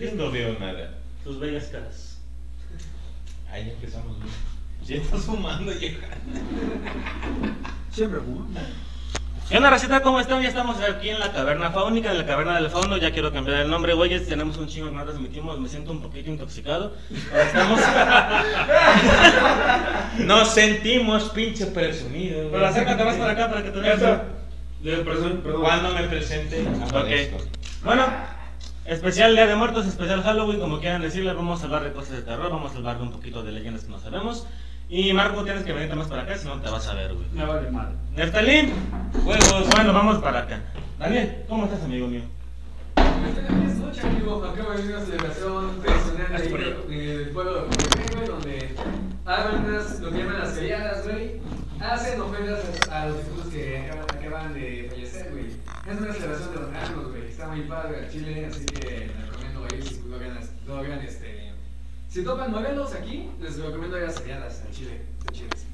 Yo no veo nada. Tus bellas caras. Ahí empezamos bien. Ya estás fumando. Siempre fumo. ¿Qué onda, racita? ¿Cómo están? Ya estamos aquí en la caverna faunica, en la caverna del fauno. Ya quiero cambiar el nombre, güeyes. Tenemos un chingo que no transmitimos. Me siento un poquito intoxicado. Ahora Estamos. Nos sentimos pinche presumidos. Pero acércate más para acá para que te veas. Cuando me presente, aparezco. Bueno, especial Día de Muertos, especial Halloween, como quieran decirle. Vamos a hablar de cosas de terror, vamos a hablar de un poquito de leyendas que no sabemos. Y Marco, tienes que venirte más para acá, si no te vas a ver, güey. Me vale mal. Neftalí, juegos. Bueno, vamos para acá. Daniel, ¿cómo estás, amigo mío? Estoy aquí esta noche, amigo. Acaba de venir una celebración tradicional ahí en el pueblo de güey, donde arman unas, lo que llaman las felladas, güey. Hacen ofrendas a los difuntos que acaban, acaban de fallecer. Es una celebración de los ánimos, güey. Está muy padre al Chile, así que les recomiendo ir si logran, logran este. Si topan Morelos aquí, les recomiendo ir a las felladas al Chile. Chiles.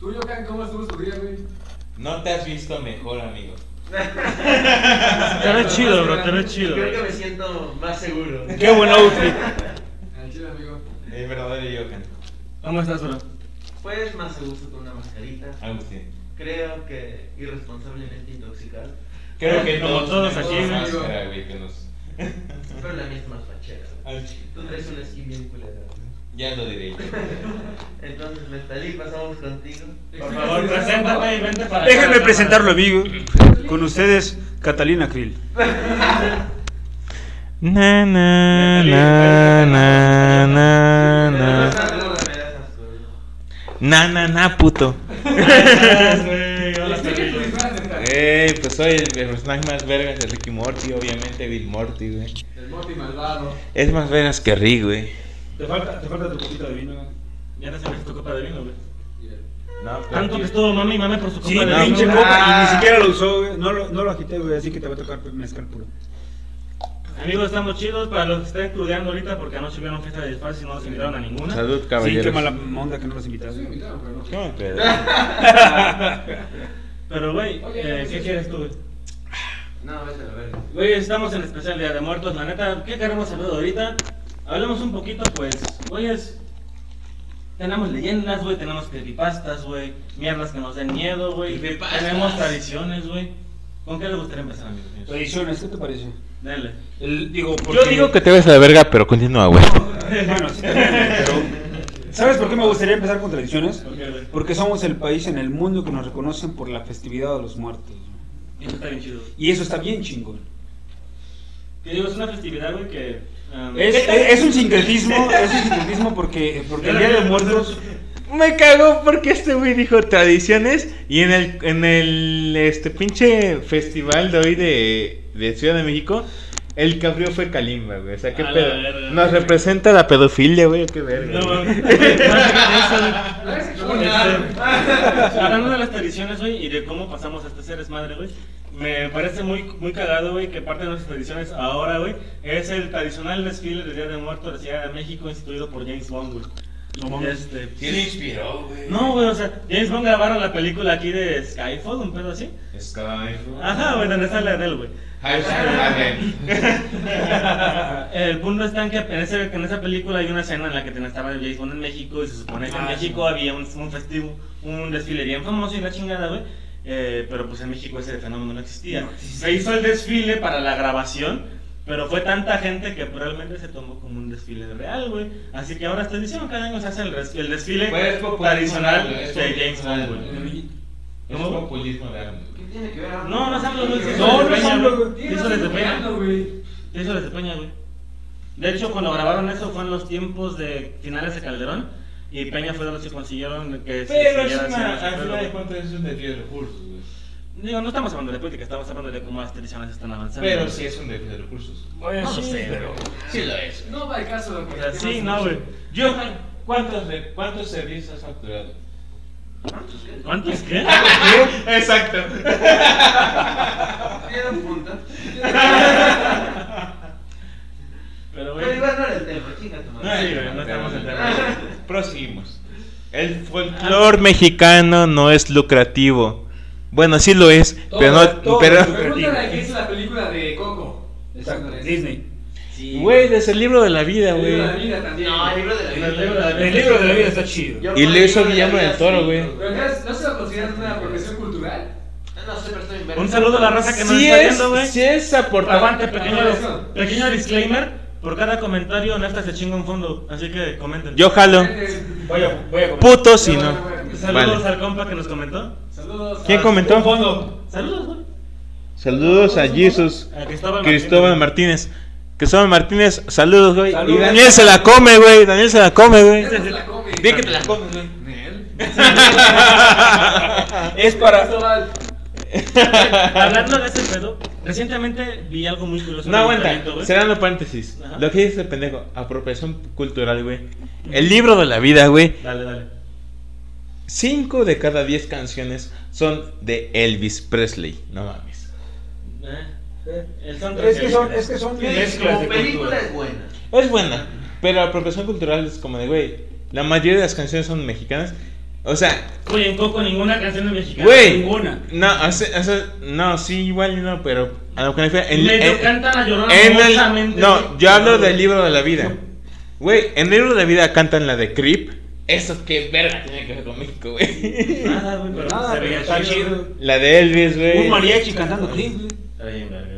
Tú, Yokan, ¿cómo estuvo tu día, güey? No te has visto mejor, amigo. Te ves chido, bro, te ves chido. Creo que me siento más seguro. Qué buen outfit. Al Chile, amigo. El verdadero Yokan. ¿Cómo estás, bro? Pues más a gusto con una mascarita. Agustín. Creo que irresponsablemente intoxicado. Creo que Como todos aquí, máscara, güey, que nos... Pero la mía es más fachera. güey. Tú traes una skin bien culera. Ya lo diré. Entonces, Nestalí, pasamos contigo. Por favor, preséntate y vente para acá. Déjenme presentarlo, amigo. Con ustedes, Catalina Krill. Na, na, na, na, na, na. Na, na, na, puto. Gracias, güey. Hola, ¿Qué perrillo. te disfrazas, neta? Ey, pues soy el personaje más vergas de Ricky Morty, obviamente Bill Morty, güey. El Morty malvado. Es más vergas que Rick, güey. Te falta, te falta tu poquito de vino. Ya te serviste tu copa de vino, güey. No, Tanto que estuvo mami y mame por su copa Sí, de no, vino. pinche no. copa y Ah. ni siquiera lo usó, güey. No lo, no lo agité, güey, así que te va a tocar mezcal puro. Amigos, estamos chidos para los que estén crudeando ahorita porque anoche hubieron fiesta de disfraz y no nos invitaron a ninguna. Salud, Sí, caballeros. qué mala onda que no los Sí, invitaste. me invitaron, pero no. ¿Cómo pedo? Pero, güey, eh, ¿qué sí. quieres tú, güey? No, vete a la verga. Güey, estamos en especial Día de Muertos, la neta, ¿qué queremos hablar ahorita? Hablemos un poquito, pues, güey, es... Tenemos leyendas, güey, tenemos creepypastas, güey, mierdas que nos den miedo, güey, Creepypastas. tenemos tradiciones, güey. ¿Con qué les gustaría empezar, amigos míos? Tradiciones, ¿qué te parece? Dale. El, digo, porque... Yo digo que te ves a la verga, pero continúa, güey. Bueno, sí, también, pero... ¿Sabes por qué me gustaría empezar con tradiciones? Porque somos el país en el mundo que nos reconocen por la festividad de los muertos. Eso está bien chido. Y eso está bien chingón. Que digo, es una festividad, güey, que... um, es un sincretismo, es un sincretismo porque, porque el Día de Muertos... Me cagó porque este güey dijo tradiciones y en el, en el este pinche festival de hoy de, de Ciudad de México, el abrió fue Kalimba, güey. O sea, qué A la pedo. Nos representa la pedofilia, güey, qué verga. No, güey. Hablando de las tradiciones, güey, y de cómo pasamos a este ser madre, güey, me parece muy, muy cagado, güey, que parte de nuestras tradiciones ahora, güey, es el tradicional desfile del Día de Muertos de la Ciudad de México instituido por James Bond, güey. No. Este, ¿Quién inspiró, güey? no, güey, o sea, James Bond grabaron la película aquí de Skyfall, un pedo así. Skyfall. Ajá, güey, donde sale Adele, güey. El punto está en que en, ese- en esa película hay una escena en la que estaba James Bond en México y se supone que en Ah, México sí. había un, un festivo, un desfile bien famoso y la chingada, güey. Eh, pero pues en México ese fenómeno no existía. No existía. Se hizo el desfile para la grabación, pero fue tanta gente que realmente se tomó como un desfile real, güey. Así que ahora esta edición cada año se hace el, desfile Pues tradicional de- es de James Bond, de- güey. Es ¿Cómo? populismo de AMLO. ¿Qué tiene que ver? No, no es AMLO, güey. No, no es AMLO, güey. eso desde Peña. güey. Eso desde Peña, güey. De hecho, cuando grabaron eso fue en los tiempos de finales de Calderón y Peña fue de los que consiguieron que se Pero es al final de pedo. cuentas es un desfile de recursos, güey. Digo, no estamos hablando de política, estamos hablando de cómo las tradiciones están avanzando. Pero sí es un desfile de recursos. Bueno, no lo sé, pero... Sí lo es. No va el caso de lo O que sea, sí, no, güey. Johan, ¿cuántos, de- cuántos servicios has facturado? ¿Cuántos qué? Exacto. Tiene un punto. Pero, güey... Pero igual no era el tema, chinga tu madre. Sí, güey, no estamos en tema. Proseguimos. El folclore mexicano no es lucrativo. Bueno, sí lo es, Todo, pero no. todo pero, es quién hizo la película de Coco. Exacto, Pregúntale. Disney. Sí. Güey, desde el libro de la vida, El güey. libro de la vida también. No, el libro de la El vida. libro de la vida. El libro de la vida está chido. Yo Y lo el hizo de Guillermo del Toro, sí, güey. Pero ¿no se lo consideran una profesión cultural? No sé, pero estoy en verga. Un saludo a la raza que nos Sí está es, viendo, güey. sí es aportar. Aguante, pequeño, pequeño disclaimer. Por cada comentario, Nefta se chinga un fondo. Así que comenten. Yo jalo. Voy a, voy a comer. Puto si no. Saludos Vale. al compa que nos comentó. Saludos. ¿Quién comentó? Saludos, güey. Saludos a Jesus. A Cristóbal, Cristóbal Martínez. Martínez. Cristóbal Martínez, saludos, güey. Y. Daniel se la come, güey. Daniel se la come, güey. Esa se la come. Di que te la comes, güey. Es para. Hablando de ese pedo, recientemente vi algo muy curioso. No, en aguanta. Cerrando paréntesis. Ajá. Lo que dice el pendejo, apropiación cultural, güey. El libro de la vida, güey. Dale, dale. Cinco de cada diez canciones son de Elvis Presley. No mames. Eh, soundtrack Es que son, es que son Mezclas Como película es buena. Es buena, pero la apropiación cultural es como de, güey. La mayoría de las canciones son mexicanas. O sea, Oye, en Coco ninguna canción es mexicana. güey. ninguna. No, o sea, o sea, no, sí, igual no, pero a lo que me refiero. En, en- la llorona en el- no, yo hablo del libro de la vida. Güey, en el libro de la vida cantan la de Creep. Eso que verga tiene que ver con México, güey. Nada, güey, pero Nada, se veía está chido. chido. La de Elvis, güey. Un mariachi cantando clip, güey. Está bien, verga.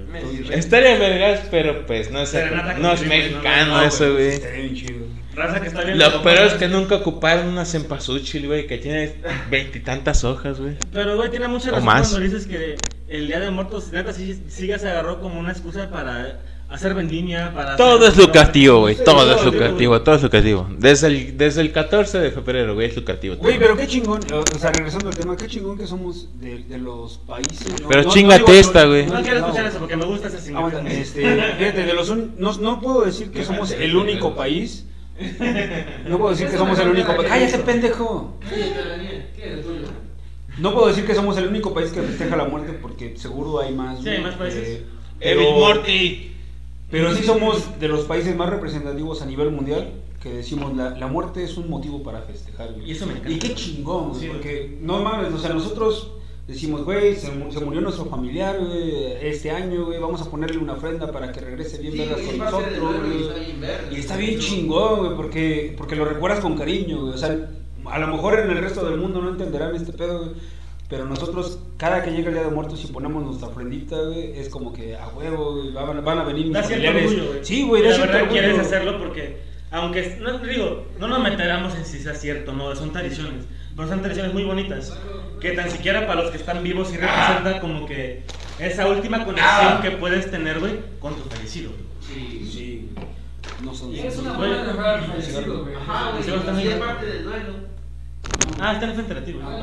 Estaría vergas, pero pues no es, no es güey, mexicano no, eso, güey. Estaría bien chido. Raza que está viendo. Lo lo peor es que nunca ocuparon una cempasúchil, güey, que tiene veintitantas hojas, güey. Pero, güey, tiene mucha razón más. cuando dices que el Día de Muertos, neta, sí, sí se agarró como una excusa para hacer vendimia, para... Todo hacer- es lucrativo, güey. Sí, Todo es lucrativo, todo es lucrativo. Desde el, desde el 14 de febrero, güey, es lucrativo. Güey, pero qué chingón, o sea, regresando al tema, qué chingón que somos de, de los países. ¿no? Pero No- chingate esta, güey. No quiero no, escuchar eso porque me gusta ese significado. Aguanta, este, fíjate, de los un- no, no puedo decir que somos el único país. No puedo decir que somos el único país. ¡Cállate, pendejo! No puedo decir que somos el único país que festeja la muerte porque seguro hay más. Sí, hay más países. eh, Evil pero- Morty. Pero sí somos de los países más representativos a nivel mundial que decimos la, la muerte es un motivo para festejar. güey. Y eso me encanta. Y qué chingón, güey, Sí, porque no mames, o sea, nosotros decimos, güey, se, mu- se murió nuestro familiar güey, este año, güey, vamos a ponerle una ofrenda para que regrese bien Sí, vergas con nosotros. güey. está bien verga. Y está bien chingón, güey, porque, porque lo recuerdas con cariño, güey. O sea, a lo mejor en el resto del mundo no entenderán este pedo, güey. Pero nosotros, cada que llega el Día de Muertos y ponemos nuestra ofrendita, güey, es como que a huevo, güey, van, van a venir mis Da familiares. orgullo, güey. Sí, güey, La verdad quieres hacerlo porque, aunque, no digo, no nos meteramos en si sea cierto, no, son tradiciones. Pero son tradiciones muy bonitas. Que tan siquiera para los que están vivos sí representa como que esa última conexión que puedes tener, güey, con tu fallecido. Sí. Sí, no son. Y es una buena de fallecido, güey. Ajá, güey. Y es parte del duelo. Ah, está en el frente de ti, güey. Ah,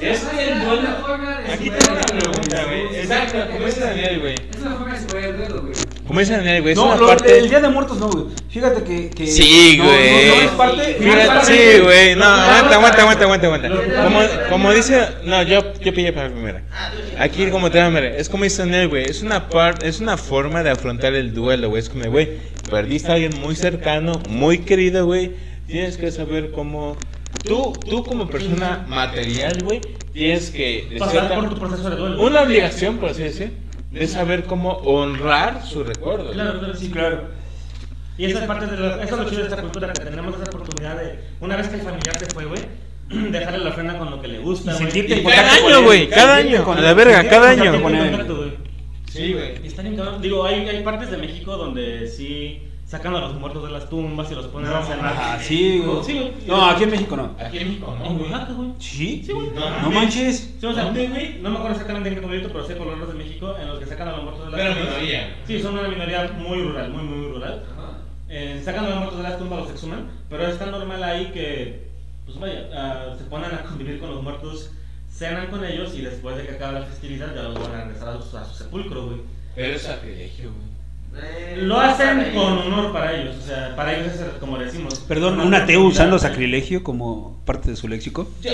Es el duelo- forma de Aquí tengo una pregunta, güey. Exacto, como dice Daniel, güey. Es una forma de superar el duelo, güey. Como dice Daniel, güey, es No, una lo- parte... el Día de Muertos no, güey. Fíjate que. que Sí, no, güey. No, no, es parte. no es Fíjate, parte- sí, güey, no, aguanta, aguanta, aguanta, aguanta, aguanta. Como, como dice, no, yo, yo pillé para primera. Ah, tú sí. Aquí como te mira, es como dice Daniel, güey, es una parte, es una forma de afrontar el duelo, güey, es como, güey, perdiste a alguien muy cercano, muy querido, güey, tienes que saber cómo, tú, tú como persona material, güey, tienes que, de Pasar cierta- por tu proceso de duelo. una obligación, por así decir, de saber cómo honrar su recuerdo. Claro, claro, sí, claro. Y esa es parte de lo, eso es lo chido de esta cultura, que tenemos esa oportunidad de, una vez que el familiar se fue, güey, dejarle la ofrenda con lo que le gusta, güey. sentirte cada año, güey, cada año, con- a la verga, cada año. Sí, güey. Digo, hay, hay partes de México donde sí sacan a los muertos de las tumbas y los ponen a cenar. Ah, sí, güey. Sí, güey. No, aquí en México no. Aquí en México, En Oaxaca, güey. ¿Sí? Sí, güey. No manches. Sí, o sea, güey, no me acuerdo exactamente en qué pueblito, pero sé pueblos de México en los que sacan a los muertos de las Pero tumbas. minoría. Sí, son una minoría muy rural, muy, muy rural. Ajá. Eh, sacan a los muertos de las tumbas, los exhuman, pero es tan normal ahí que, pues vaya, ah, se ponen a convivir con los muertos, cenan con ellos y después de que acabe la festividad ya los van a regresar a su, a su sepulcro, güey. Pero es sacrilegio, güey. Lo hacen con honor para ellos, o sea, para ellos es como decimos. Perdón, una un ateo usando sacrilegio como parte de su léxico. Yo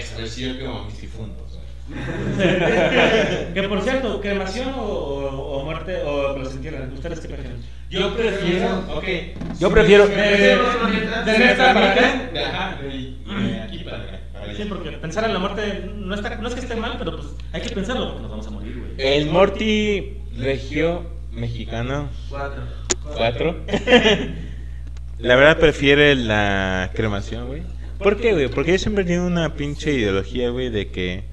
saber si yo quemo a mis difuntos, que por cierto, cremación o, muerte o que los entierran, ¿ustedes qué prefieren? Yo prefiero, ok. Yo prefiero- Eh, de neta, ¿para qué? De, ajá, de, aquí para acá. Sí, porque pensar en la muerte no, está, no es que esté mal, pero pues hay que pensarlo porque nos vamos a morir, güey. El Morty regió mexicano, Cuatro. cuatro, la verdad prefiere la cremación, güey. ¿Por qué, güey? Porque yo siempre tengo una pinche ideología, güey, de que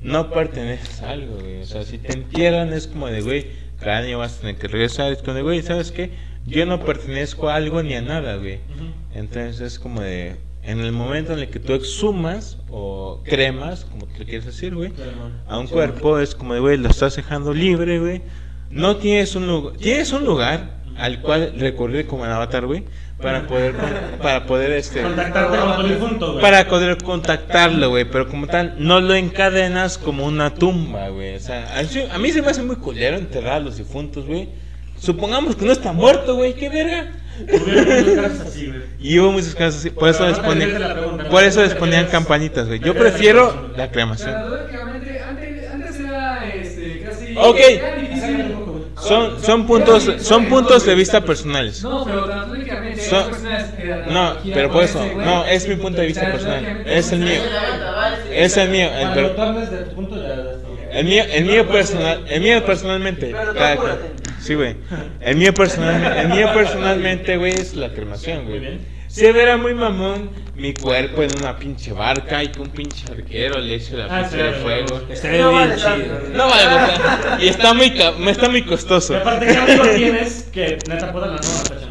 no perteneces a algo, güey. O sea, si te entierran es como de, güey, cada año vas a tener que regresar. Es como de, güey, ¿sabes qué? Yo no pertenezco a algo ni a nada, güey. Entonces es como de, en el momento en el que tú exhumas o cremas, como tú quieres decir, güey, a un cuerpo es como de, güey, lo estás dejando libre, güey. No tienes un lugar, tienes un lugar al cual recurrir como en Avatar, güey, para poder, para poder, este, Contactarte con el difunto, güey. para poder contactarlo, güey, pero como tal, no lo encadenas como una tumba, güey. O sea, a, mí se me hace muy culero enterrar a los difuntos, güey. Supongamos que no está muerto, güey, qué verga. Así. Y hubo muchos casos así, por eso Pero les ponían, por eso les ¿prefieres- ponían campanitas, güey. Yo prefiero la cremación. Lógicamente, antes, antes era este, casi. Ok. Son, son puntos, son puntos de vista personales. No, pero. Son- No, pero por eso, no, es mi punto de vista personal. Es el mío. Es el mío, el, el mío, el mío personal, el mío personalmente. Cada. Sí, güey. El mío personalmente, el mío personalmente, güey, es la cremación, güey. Se verá muy mamón mi cuerpo en una pinche barca y que un pinche arquero le eche la Ah, pinche de fuego. No bien vale. No vale. Y está muy, ca- está muy costoso. Y aparte, ¿qué amigo tienes que neta puedan la nueva?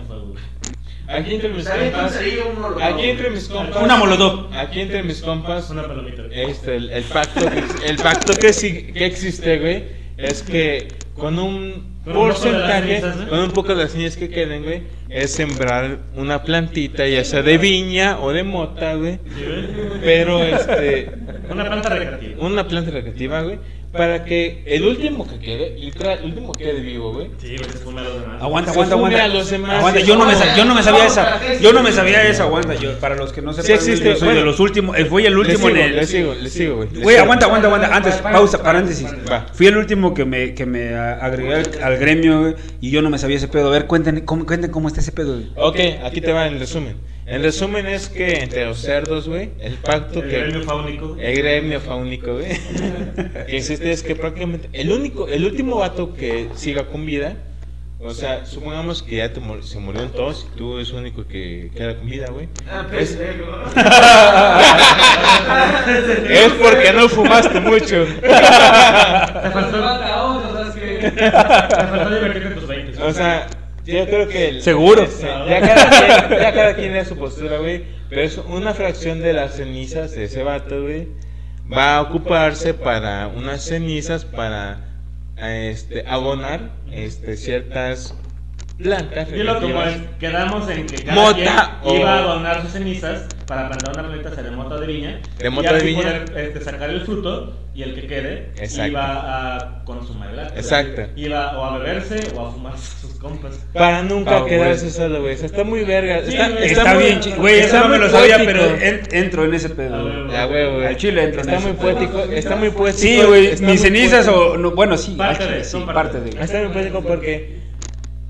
Aquí entre mis compas. molotov. Aquí entre mis compas. Una molotov. Aquí entre mis compas. Una palomita. Este, el, el pacto, que, el pacto que, sí- que existe, güey, es que con un Porcentaje, con un poco de las niñas que queden, güey, es sembrar una plantita, ya sea de viña o de mota, güey, ¿Sí, güey? pero este, Una planta recreativa. una planta recreativa, güey, para que el último que quede, literal, el último que quede vivo, güey, Sí, güey, se fume a los demás. Aguanta, Se aguanta, aguanta. a los demás. Aguanta, yo no me, yo no me sabía esa. Yo no me sabía esa, aguanta. Yo, para los que no sepan, Sí existe, yo soy bueno. de los últimos. eh, Fui el último sigo, en el. le sigo, le sigo, güey. Güey, aguanta, aguanta, aguanta. Antes, pausa, paréntesis. Va. Fui el último que me, que me agregué al, al gremio, güey, y yo no me sabía ese pedo. A ver, cuenten cómo, cuenten cómo está ese pedo, güey. Ok, aquí te va el resumen. El resumen es que entre los cerdos, güey, el pacto El que... gremio fáunico. El gremio fáunico, güey. que existe es que prácticamente el único, el último vato que siga con vida, o sea, supongamos que ya te mur- se murieron todos y tú eres el único que queda con vida, güey. Ah, Es, pendejo. es porque no fumaste mucho. Te faltó, te faltó divertirte en tus 20. O sea, yo creo que... el- ¿Seguro? este, ya, cada quien, ya cada quien da su postura, güey. Pero es una fracción de las cenizas de ese vato, güey. Va a ocuparse para unas cenizas para este, abonar este, ciertas plantas. Y lo como es, quedamos en que cada Mota quien o- iba a donar sus cenizas para plantar una plantita de mota de viña. De y mota de así viña. poder este, sacar el fruto y el que quede Exacto. iba a consumir el acto. Exacto. Iba o a beberse o a fumar sus compas. Para nunca güey. quedarse solo, güey. O sea, está muy verga. Sí, está, güey. Está, muy- bien, chi- güey, está eso no me lo sabía, pero en- entro en ese pedo. Güey. güey. Ya, güey, güey. Al chile entro en Está ese muy pedo. poético. Está muy poético. Sí, güey, está mis cenizas o. No, bueno, sí, Parte de, son parte parte. de. Está muy poético porque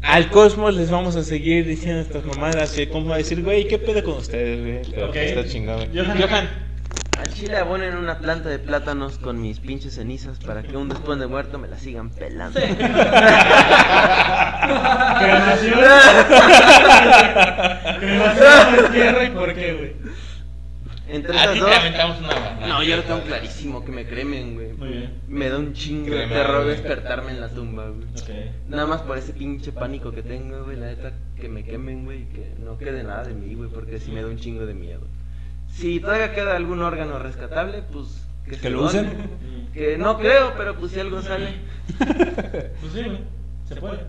al cosmos les vamos a seguir diciendo estas mamadas. Y como a decir, güey, ¿qué pedo con ustedes, güey? Pero. Está chingado, güey. Johan. Johan. Al chile abonen una planta de plátanos con mis pinches cenizas para que un después de muerto me la sigan pelando. Cremación. Cremación, entierro y por qué, güey. Entre A esas dos. una. No, yo lo tengo clarísimo que me cremen, güey. Muy bien. Me da un chingo de terror despertarme en la tumba, güey. Ok. Nada más por ese pinche pánico que tengo, güey. La neta, que me quemen, güey. y Que no quede nada de mí, güey. Porque sí me da un chingo de miedo. Si todavía queda algún órgano rescatable, pues. ¿Que se lo usen? Que no creo, pero pues si algo sale. Pues sí, güey. Se puede.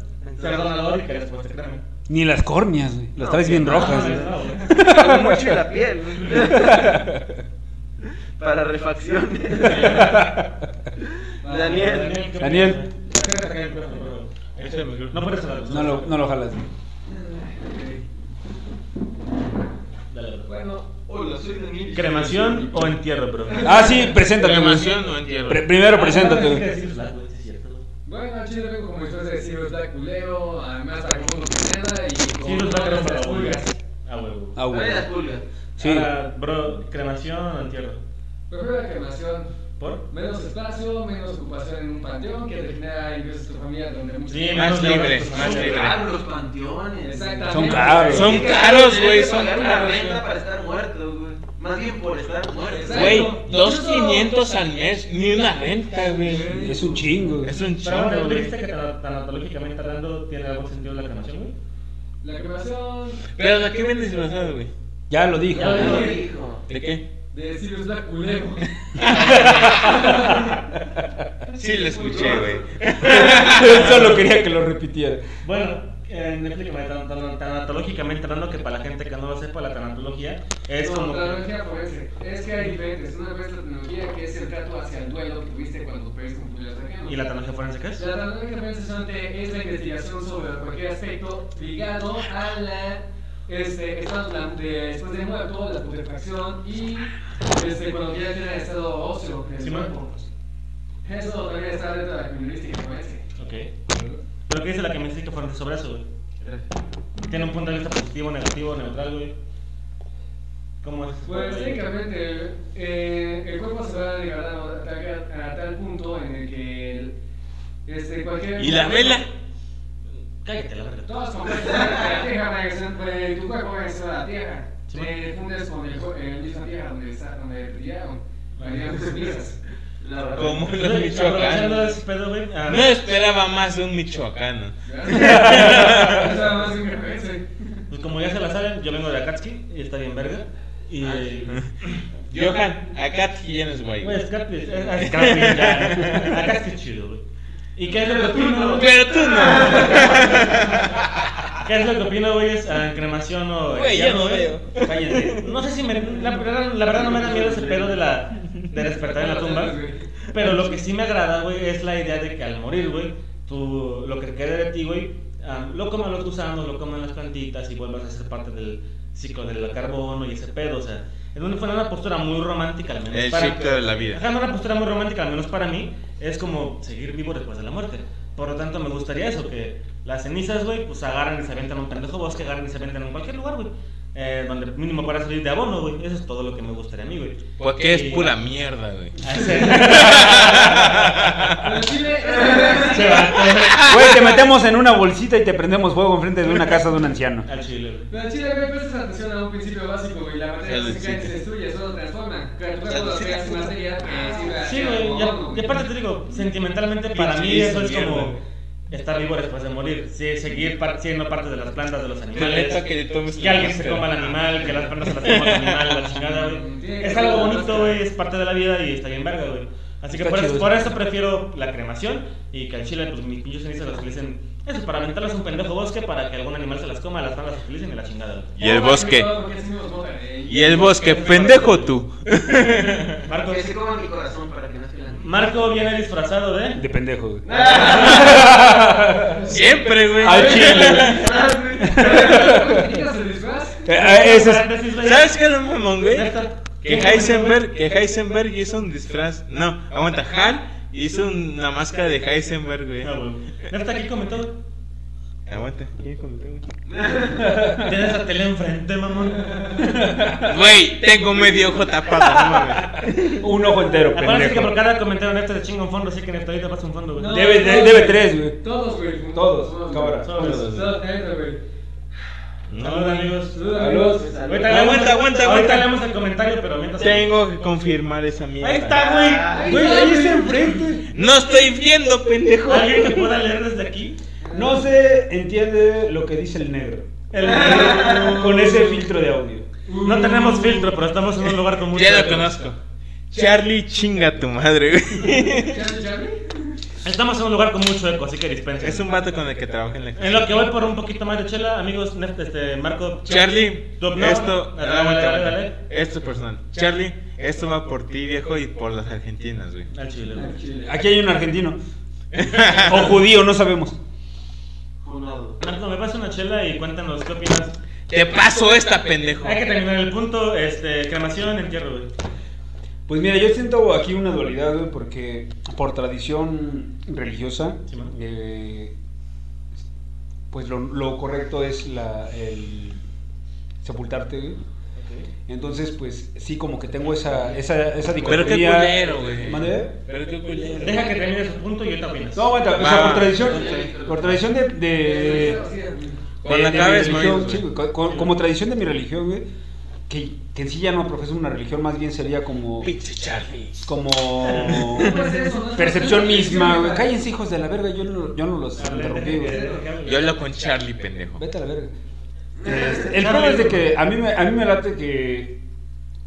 Ser donador y que después te cremen. Ni las córneas, güey. Las No, traes bien no, rojas, No, mucho la piel. Para refacciones. Daniel. ¿qué Daniel. No puedes hablar. No lo, no lo jalas. güey. Dale, dale. Bueno, Hola, soy Daniel. ¿Cremación o entierro, bro? Ah, sí, preséntate. ¿Cremación o entierro? Pre- primero Ah, preséntate, bueno, chile vengo como historia de Sirius Black culero, además para como mañana y con Sí, los Black eran para las pulgas. Ah, huevo. Ah, güey. Ay, las pulgas. Sí. Ahora, bro, cremación o entierro. Prefiero la cremación. ¿Por? Menos espacio, menos ocupación en un panteón que te genera ingresos a tu familia donde muchos... Sí, Más libre, más libre. Caros los panteones. Exactamente. Son caros. Son caros, güey, son una caros, renta güey. para estar güey. Más bien por estar muerto. Güey, dos quinientos al mes, ni una renta, güey. Es un chingo. güey. Es un Pero chingo, ¿tú güey. dijiste que tan- tanatológicamente hablando tiene algo sentido la cremación, güey? La cremación Pero ¿de qué viene disfrazado, güey? Ya lo dijo. Ya lo dijo. dijo. ¿De qué? de Sirius Black culero. Sí, lo escuché, güey. Solo quería que lo repitiera. Bueno, explícame, tan- tan- tanatológicamente hablando, que para la gente que no lo sepa, la tanatología es No, como... tecnología forense. Es que hay diferentes. Una vez la que es el trato hacia el duelo que tuviste cuando perdiste un cercano. ¿Y la tecnología forense qué es? La tecnología forense es la investigación sobre cualquier aspecto ligado a la este, estado la- de- después de muerto, la putrefacción y este, cuando ya tiene estado óseo del Sí, cuerpo. Eso también está dentro de la criminalística forense. Ok. ¿Pero qué dice la criminalística forense sobre eso, güey? ¿Tiene un punto de vista positivo, negativo, neutral, güey? ¿Cómo es? Pues técnicamente eh, el cuerpo se va degradando a tal, a tal punto en el que el, este, cualquier... ¿Y la vela? Cállate, la verga. Todos de la tierra, a tu cuerpo va a ser la tierra. Te fundes con el, misma tierra donde, está, donde tiraron. Donde tus cenizas. La verdad. Como los michoacanos. pedo, güey. ah, No esperaba más de un michoacano. Pues como ya se la saben, yo vengo de Akatsuki y está bien verga. Y. Johan, acá tienes, güey. Güey, es Akatsuki, es es Akatsuki, ya. Akatsuki chido, güey. ¿Y qué es lo que opino? güey? Pero tú no. ¿Qué es lo que opino, güey? Es ah, cremación o. Güey, entierro, no güey. veo. Cállate. No sé si me. La, verdad- la verdad no me da miedo ese pedo de la. De despertar en la tumba. Pero lo que sí me agrada, güey, es la idea de que al morir, güey, tú, lo que quede de ti, güey, ah, lo coman los gusanos, lo coman las plantitas y vuelvas a ser parte del ciclo del carbono y ese pedo, o sea, es una, fue una postura muy romántica, al menos El para ciclo de la vida. Ajá, una postura muy romántica, al menos para mí, es como seguir vivo después de la muerte. Por lo tanto, me gustaría eso, que las cenizas, güey, pues agarran y se aventan a un pendejo bosque, agarran y se aventan en cualquier lugar, güey. Eh, donde mínimo para salir de abono, güey. Eso es todo lo que me gustaría a mí, güey. Porque es Y- pura mierda, güey. Ah, sí. Pero Chile, Se va, Güey, te metemos en una bolsita y te prendemos fuego enfrente de una casa de un anciano. Al chile, güey. pero Chile, güey, prestas atención a un principio básico, güey. La materia física se destruye, solo transforma. Pero tu cuerpo lo Saludcita. que hace materia que sirve Sí, güey. Y, y aparte te digo, sentimentalmente para mí eso es como. Estar vivo después de morir. Sí, seguir par- siendo parte de las plantas de los animales. que Que alguien se coma el animal, que las plantas se las coma el animal, la chingada, güey. Es algo bonito, güey, es parte de la vida y está bien verga, güey. Así que por eso, chido por eso. eso prefiero la cremación y que al chile, pues mis pinches cenizas las utilicen. Eso, para aventarlas a un pendejo bosque para que algún animal se las coma, las plantas las utilicen y la chingada, güey. Y el bosque. Y el bosque, pendejo tú. Marco, Que se coma mi corazón para que no se la Marco viene disfrazado de. De pendejo, güey. Siempre, güey. Al chile. ¿Criticas el disfraz? Eh, eh. ¿Sabes qué es lo mamón, güey? Que Heisenberg, que Heisenberg hizo un disfraz. No, aguanta, Hal hizo una máscara de Heisenberg, güey. Ah, güey. Neta, aquí comentó, güey. Aguanta, ¿quién comentó, güey? Tienes la tele enfrente, mamón. Güey, tengo medio ojo tapado, no mames. Un ojo entero, Acuérdense que por pendejo. cada comentario Nefta se chinga un fondo, así que Nefta ahorita pasa un fondo, güey. No, Debe- todos, debe tres, güey. Todos, güey. Todos, Todos, cámara. Todos. Güey. Salud, amigos. Saludos, Aguanta, aguanta, Ahorita aguanta. leemos el comentario, pero mientras. Tengo que confirmar esa mierda. Ahí está, güey. Güey, ahí está enfrente. No estoy viendo, pendejo. ¿Alguien que pueda leer desde aquí? No se entiende lo que dice el negro. El Con ese filtro de audio. No tenemos filtro, pero estamos en un lugar con mucho. Ya lo conozco. Charlie, chinga tu madre, güey. Charlie, Charlie. Estamos en un lugar con mucho eco, así que dispensen. Es un vato con el que trabaja en la En lo que voy por un poquito más de chela, amigos, este, Marco. Charlie, Tu- esto, dale, aguanta, dale, aguanta. dale. esto es personal. Charlie, esto va por ti, viejo, y por las argentinas, güey. Al chile, güey. Aquí hay un argentino. O judío, no sabemos. Funado. Marco, me pasa una chela y cuéntanos qué opinas. Te paso esta, pendejo. Hay que terminar el punto, este, cremación, entierro, güey. Pues mira, yo siento aquí una dualidad, güey, porque por tradición religiosa, Sí, man. eh, pues lo, lo correcto es la, el sepultarte, güey. Entonces, pues sí, como que tengo esa, esa, esa Pero qué dicotomía. culero, güey. ¿Mande? Pero qué culero. Deja que termine su punto y ahorita opinas. No, aguanta, o sea, por tradición, por tradición de, de, de- de mi religión, sí, güey. güey, co- como tradición de mi religión, güey, que, que en sí ya no profeso una religión, más bien sería como, Pinche Charlie. como pues percepción misma, güey. Cállense, hijos de la verga, yo no, yo no los interrumpí, güey. Yo hablo con Charlie, pendejo. Vete a la verga. Este, el problema es de que a mí me, a mí me late que,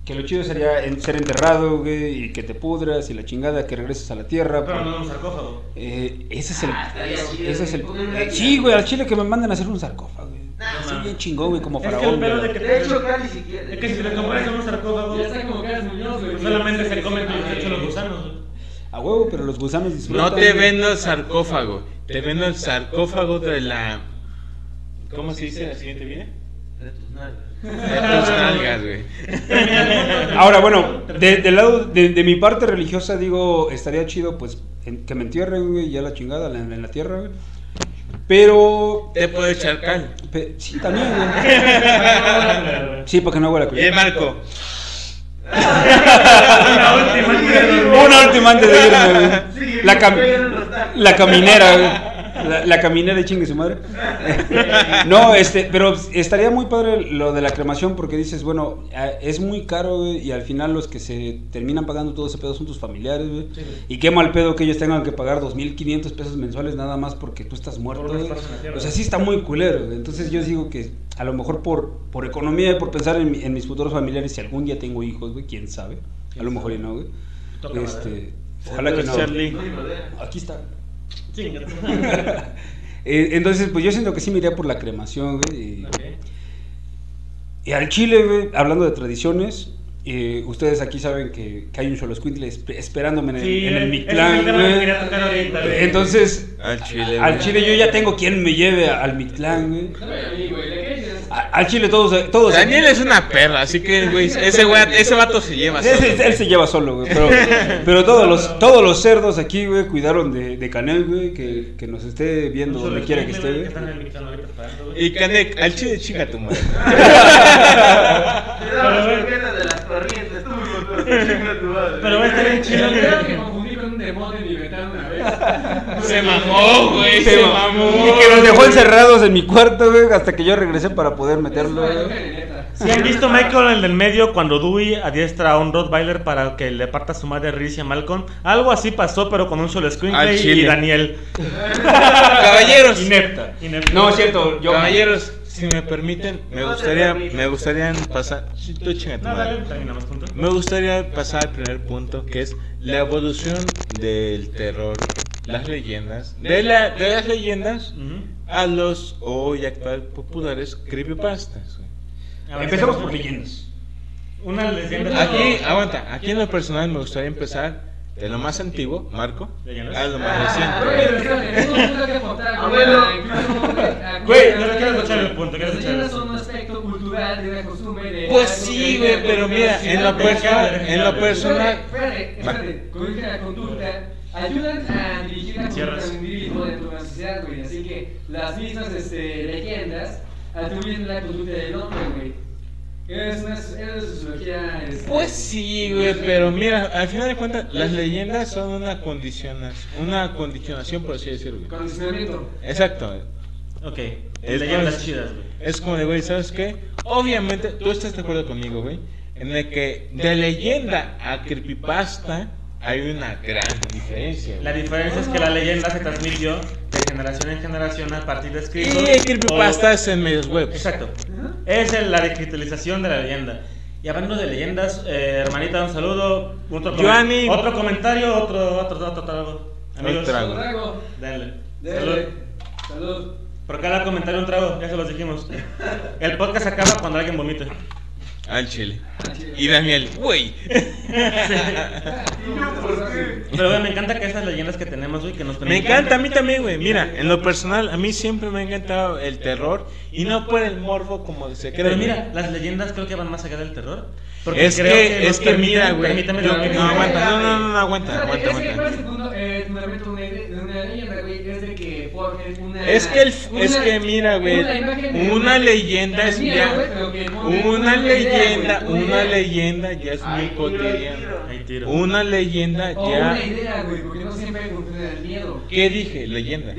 que lo chido sería en- ser enterrado, güey, y que te pudras y la chingada, que regreses a la tierra. Pero por- no un sarcófago. Eh, ese es el. Ah, estaría chido, ese es el güey. eh, sí, güey, al chile que me manden a hacer un sarcófago, güey. no Así mames. bien chingón, güey, como Es que el faraón. pedo güey. de que De hecho, Cali si quiere. Es que si te comparas en un sarcófago, Ya está como Carlos Muñoz, güey. solamente se comen los hechos los gusanos. güey. A huevo, pero los gusanos disfrutan. No te güey. vendo el sarcófago. Te vendo el sarcófago de la. ¿Cómo se dice la siguiente vida? De tus nalgas. De tus nalgas, güey. Ahora, bueno, de- del lado de, de mi parte religiosa, digo, estaría chido, pues, en- que me entierren, güey, ya la chingada en, en la tierra, güey. Pero. Te puedo echar cal. pe- sí, también, güey. Sí, para que no huela Y culo. el Marco. Una última antes de dormir. Una última antes de irme, güey. La, cam- la caminera, güey. La, la caminera y chingue su madre. No, este, pero estaría muy padre lo de la cremación porque dices, bueno, es muy caro, güey, y al final los que se terminan pagando todo ese pedo son tus familiares, güey. Y qué mal pedo que ellos tengan que pagar 2.500 pesos mensuales nada más porque tú estás muerto, tierra. O sea, sí está muy culero, güey. Entonces yo digo que a lo mejor por, por economía y por pensar en, mi- en mis futuros familiares, si algún día tengo hijos, güey, quién sabe. A lo mejor y no, güey. Este, ojalá que no. Charlie. No. Aquí está. Eh, entonces, pues yo siento que sí me iría por la cremación, güey. Y, al chile, güey, hablando de tradiciones, eh, ustedes aquí saben que, que hay un solo esperándome en el, Sí, en el Mictlán, el ahorita, güey. Entonces, Al chile. al chile yo ya tengo quien me lleve al Mictlán, güey. Al chile todos, todos. Daniel es una perra, así que, güey, ese, güey, ese vato se lleva Ese- solo, él güey. se lleva solo, güey. Pero, pero todos los, todos los cerdos aquí, güey, cuidaron de, de Canel, güey, que, que nos esté viendo donde quiera que esté, que güey. Y Canek, al chile chinga tu madre. Cuidado, no pierdas de las corrientes, tú, con tu chinga tu madre. Pero va a estar bien chido, Creo güey. que confundí con un demonio tibetano una vez. Se mamó, güey, se mamó. Y que nos dejó encerrados en mi cuarto, güey, hasta que yo regresé para poder meterlo. Si han visto Michael el del medio cuando Dewey adiestra a un Rottweiler para que le parta su madre a Reese y a Malcolm, algo así pasó pero con un solo screenplay y. Daniel. Caballeros. Inepta. inepta. No, es cierto, yo. Caballeros, si me permiten, me gustaría, me gustaría pasar. Me gustaría pasar al primer punto, que es la evolución del terror, las leyendas, de, la, de las leyendas a los hoy actual populares creepypastas. ver, Empezamos por leyendas. Una leyenda. Aquí, aguanta, aquí en lo personal me gustaría empezar de lo más antiguo, Marco, ¿Leyendas? a lo más Güey, reciente. Abuelo. Güey, no quiero escuchar el punto, quiero Las escuchar leyendas son un aspecto cultural de una costumbre de. Pues sí, güey, pero mira, en lo personal, en lo personal, Espérate, espérate, dije, la conducta ayudan a dirigir de un individuo dentro de una sociedad, güey. Así que las mismas este, leyendas atribuyen la conducta del hombre, güey. Es una, es una sociología. este, Pues sí, güey, pero mira, al final de cuentas, las leyendas son una condicionación, una condicionación, por así decirlo. güey. Condicionamiento. Exacto. Ok, Es leyendas chidas, güey. Es como de, güey, ¿sabes qué? Obviamente, tú estás de acuerdo conmigo, güey, en el que de leyenda a creepypasta hay una gran diferencia. La diferencia es que la leyenda se transmitió de generación en generación a partir de Y escritos. el creepypasta es en medios web. Exacto. Es la digitalización de la leyenda. Y hablando de leyendas, eh, hermanita, un saludo. Otro, com- Joanny. otro comentario, otro, otro, otro trago. Amigos, Otro trago. Trago. Dale. Salud. Dele. Salud. Por cada comentario un trago, ya se los dijimos. El podcast acaba cuando alguien vomite. Al chile. Y Daniel, güey. Pero güey, me encanta que estas leyendas que tenemos, güey, que nos Me encanta a mí también, güey. Mira, en lo personal, a mí siempre me ha encantado el terror y no por el morbo como se cree. Pero mira, las leyendas creo que van más allá del terror. es creo que, es que mira, güey. Permítame No, aguanta, no, no, no, aguanta, aguanta, es que, ¿cuál es aguanta. Una, es que el, una- es que mira, güey, una leyenda es que no- una leyenda, una leyenda ya es muy cotidiana. Una leyenda O ya. una idea, güey, porque no siempre miedo. ¿Qué dije? Leyenda.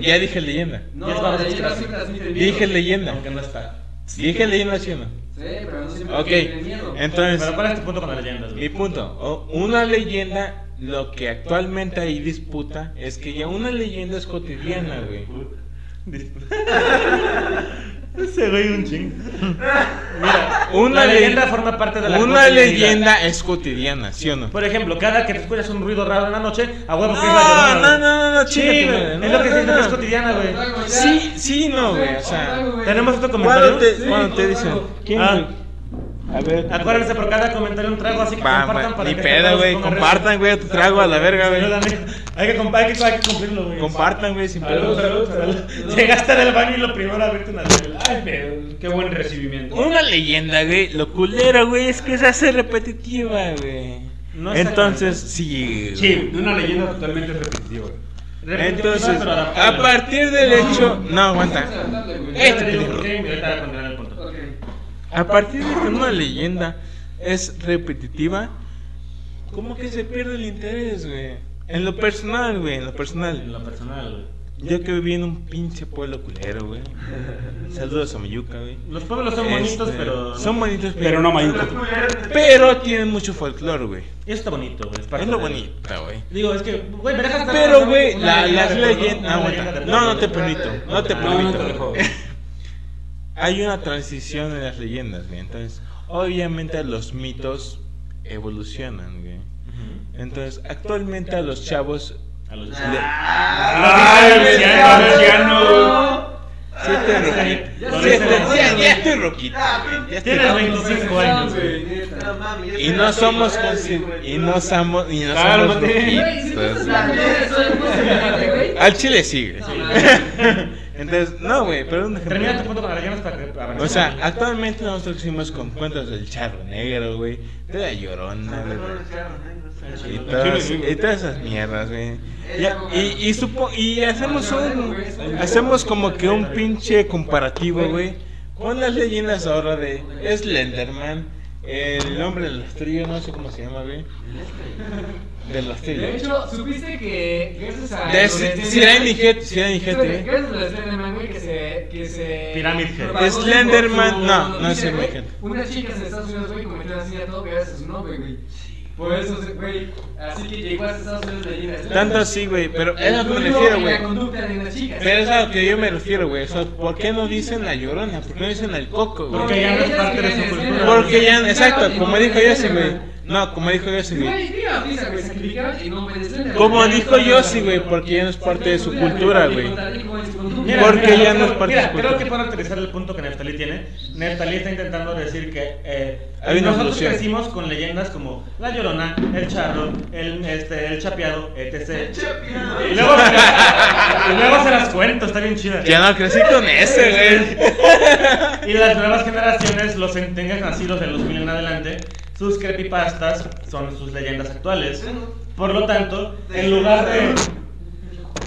Ya dije leyenda. No, Ya leyenda siempre miedo. Dije leyenda. Aunque no está. Dije leyenda, ¿sí no? Sí, pero no siempre Ok, el miedo. entonces, Pero ¿cuál es tu punto con las leyendas, mi punto. o- Una leyenda, lo que actualmente hay disputa es que ya una leyenda es cotidiana, güey. Ese güey un ching. Mira, Una la le- leyenda forma parte de la Una leyenda es cotidiana, ¿sí o no? Por ejemplo, cada que te escuchas un ruido raro en la noche, a huevo que es la No, llorona, no, no, no, no, Sí, güey, es lo que no, siento que no. es cotidiana, güey. Sí, sí, no, güey, o sea. Tenemos otro ¿Cuándo comentario. te, Sí, cuando te dicen? ¿Quién, Ah. A ver. Acuérdense por cada comentario un trago, así que Va, compartan para Ni que peda, todos güey. Compartan, güey, tu trago a la verga, güey. Hay que, hay que, hay que cumplirlo, güey. Compartan, güey, sin pedo. salud, salud. Llegaste del baño y lo primero abrirte una chela. Ay, pero qué buen recibimiento. Una leyenda, güey. Lo culero, güey, es que se hace repetitiva, güey. No Entonces, sí. Sí, una leyenda totalmente repetitiva. güey. Entonces, a partir del hecho. No, aguanta. Este a partir de que una leyenda es repetitiva, ¿cómo que se pierde el interés, güey? En lo personal, güey, en lo En personal. lo personal, güey. Yo que viví en un pinche pueblo culero, güey. Saludos a Mayuca, güey. Los pueblos son bonitos, Este, pero. Son bonitos, Pero no Mayuca. Pero tienen mucho folclore, güey. Eso está bonito, güey. Es, parte Es lo de- bonito, güey. Digo, es que, güey, me dejas Pero, güey, la, las leyendas. No, no, no te permito. No te No, no permito. Hay una transición en las leyendas, güey. Entonces, obviamente los mitos evolucionan, güey. Entonces, actualmente a los chavos. A los ¡Ay, Luciano! Sí, estoy roquito. Tienes roquito. 25 años, güey. Y no somos y no somos y no somos roquitos. Al chile sí, Entonces, no, güey, pero un ejemplo. Termina tu punto para que. para O sea, actualmente nosotros hicimos con cuentos del charro negro, güey, de la llorona, güey. Y todas, y todas esas mierdas, güey. Y, y, y, supo- y hacemos un hacemos como que un pinche comparativo, güey, con las leyendas ahora de Slenderman, el hombre de los trillos, no sé cómo se llama, güey. De los De trillos. hecho, supiste que gracias a. De de güey. Gracias a lo de Slenderman, güey, que se. Que se Pyramid Head. Slenderman, su no, no es. Head. Unas chicas en Estados Unidos, güey, cometieron asesinato gracias a su nombre, güey. Por eso, güey. Así que llegó a Estados Unidos de Slenderman. Tanto así, güey, pero es a lo que me refiero, güey. de. Pero es a lo que yo me refiero, güey. O sea, ¿por qué no dicen la llorona? ¿Por qué no dicen el coco, güey? Porque ya no es parte de su cultura. Porque ya, exacto, como dijo Yossi, güey. No, como dijo Yossi, güey. Como dijo Yossi, güey, porque ya no es parte de su cultura, güey. Mira, Porque mira, ya no es parte mira, de su creo cultura. que puedo utilizar el punto que Neftalí tiene. Neftalí está intentando decir que eh, Hay una nosotros evolución. crecimos con leyendas como La Llorona, El Charro, El, este, el Chapeado, etc. Y luego, y luego se las cuento, está bien chida. Ya no crecí con ese, güey. Y las nuevas generaciones, los en- tengan nacidos de los mil en adelante, sus creepypastas son sus leyendas actuales. Por lo tanto, en lugar de.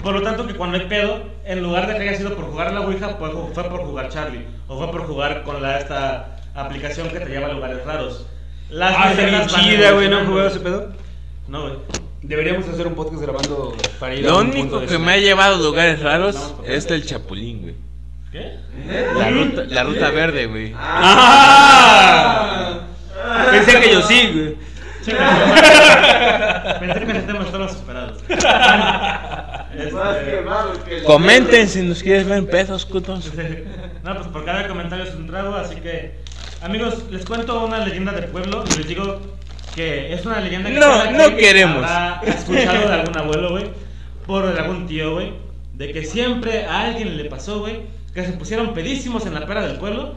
Por lo tanto, que cuando hay pedo, en lugar de que haya sido por jugar a la Ouija, fue, fue por jugar Charlie. O fue por jugar con la, esta aplicación que te lleva a lugares raros. Las Ah, leyendas van chida, güey, ¿no han jugado ese pedo? No, güey. Deberíamos hacer un podcast grabando para ir a Lo un punto único que eso. me ha llevado a lugares raros es el chapulín, güey. ¿Qué? La ruta, la ruta verde, güey. ¡Ah! Pensé que yo sí, güey. Pensé que ese tema estaban superados. Este, Comenten si nos quieres ver en pesos, cutos. No, pues por cada comentario es un trago, así que amigos, les cuento una leyenda del pueblo y les digo que es una leyenda que No, no queremos. habrá escuchado de algún abuelo, güey, por algún tío, güey, de que siempre a alguien le pasó, güey, que se pusieron pedísimos en la pera del pueblo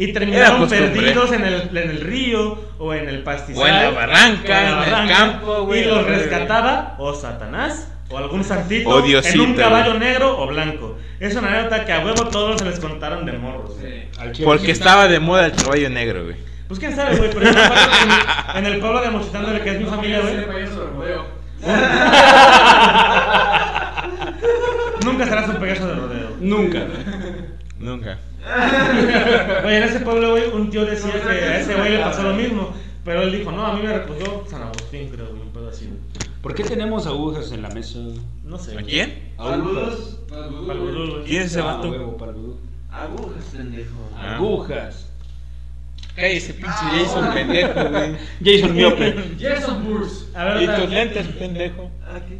y terminaron perdidos en el, en el río o en el pastizal O en la barranca, o en, la en el campo, güey. y los rescataba o Satanás o algún santito O Diosito, en un caballo güey. negro o blanco. Es una anécdota que a huevo todos se les contaron de morros. chile. Porque estaba de moda el caballo negro, güey. Pues quién sabe, güey, pero en, en el pueblo de Mochitán, que es mi familia, güey. Nunca serás un Pegaso de rodeo. Nunca. Nunca. Oye, en ese pueblo, güey, un tío decía que a ese güey le pasó lo mismo. Pero él dijo, no, a mí me recogió San Agustín, creo, un pedo así. ¿Por qué tenemos agujas en la mesa? No sé. ¿A quién? Güey. ¿Quién es ese Ah, vato? huevo, para el vudú. Agujas, pendejo. Ah. Agujas. Cállese, pinche Jason, pendejo, güey. Jason Miope. Jason Burst. A ver, ¿Y tus lentes, pendejo? Aquí.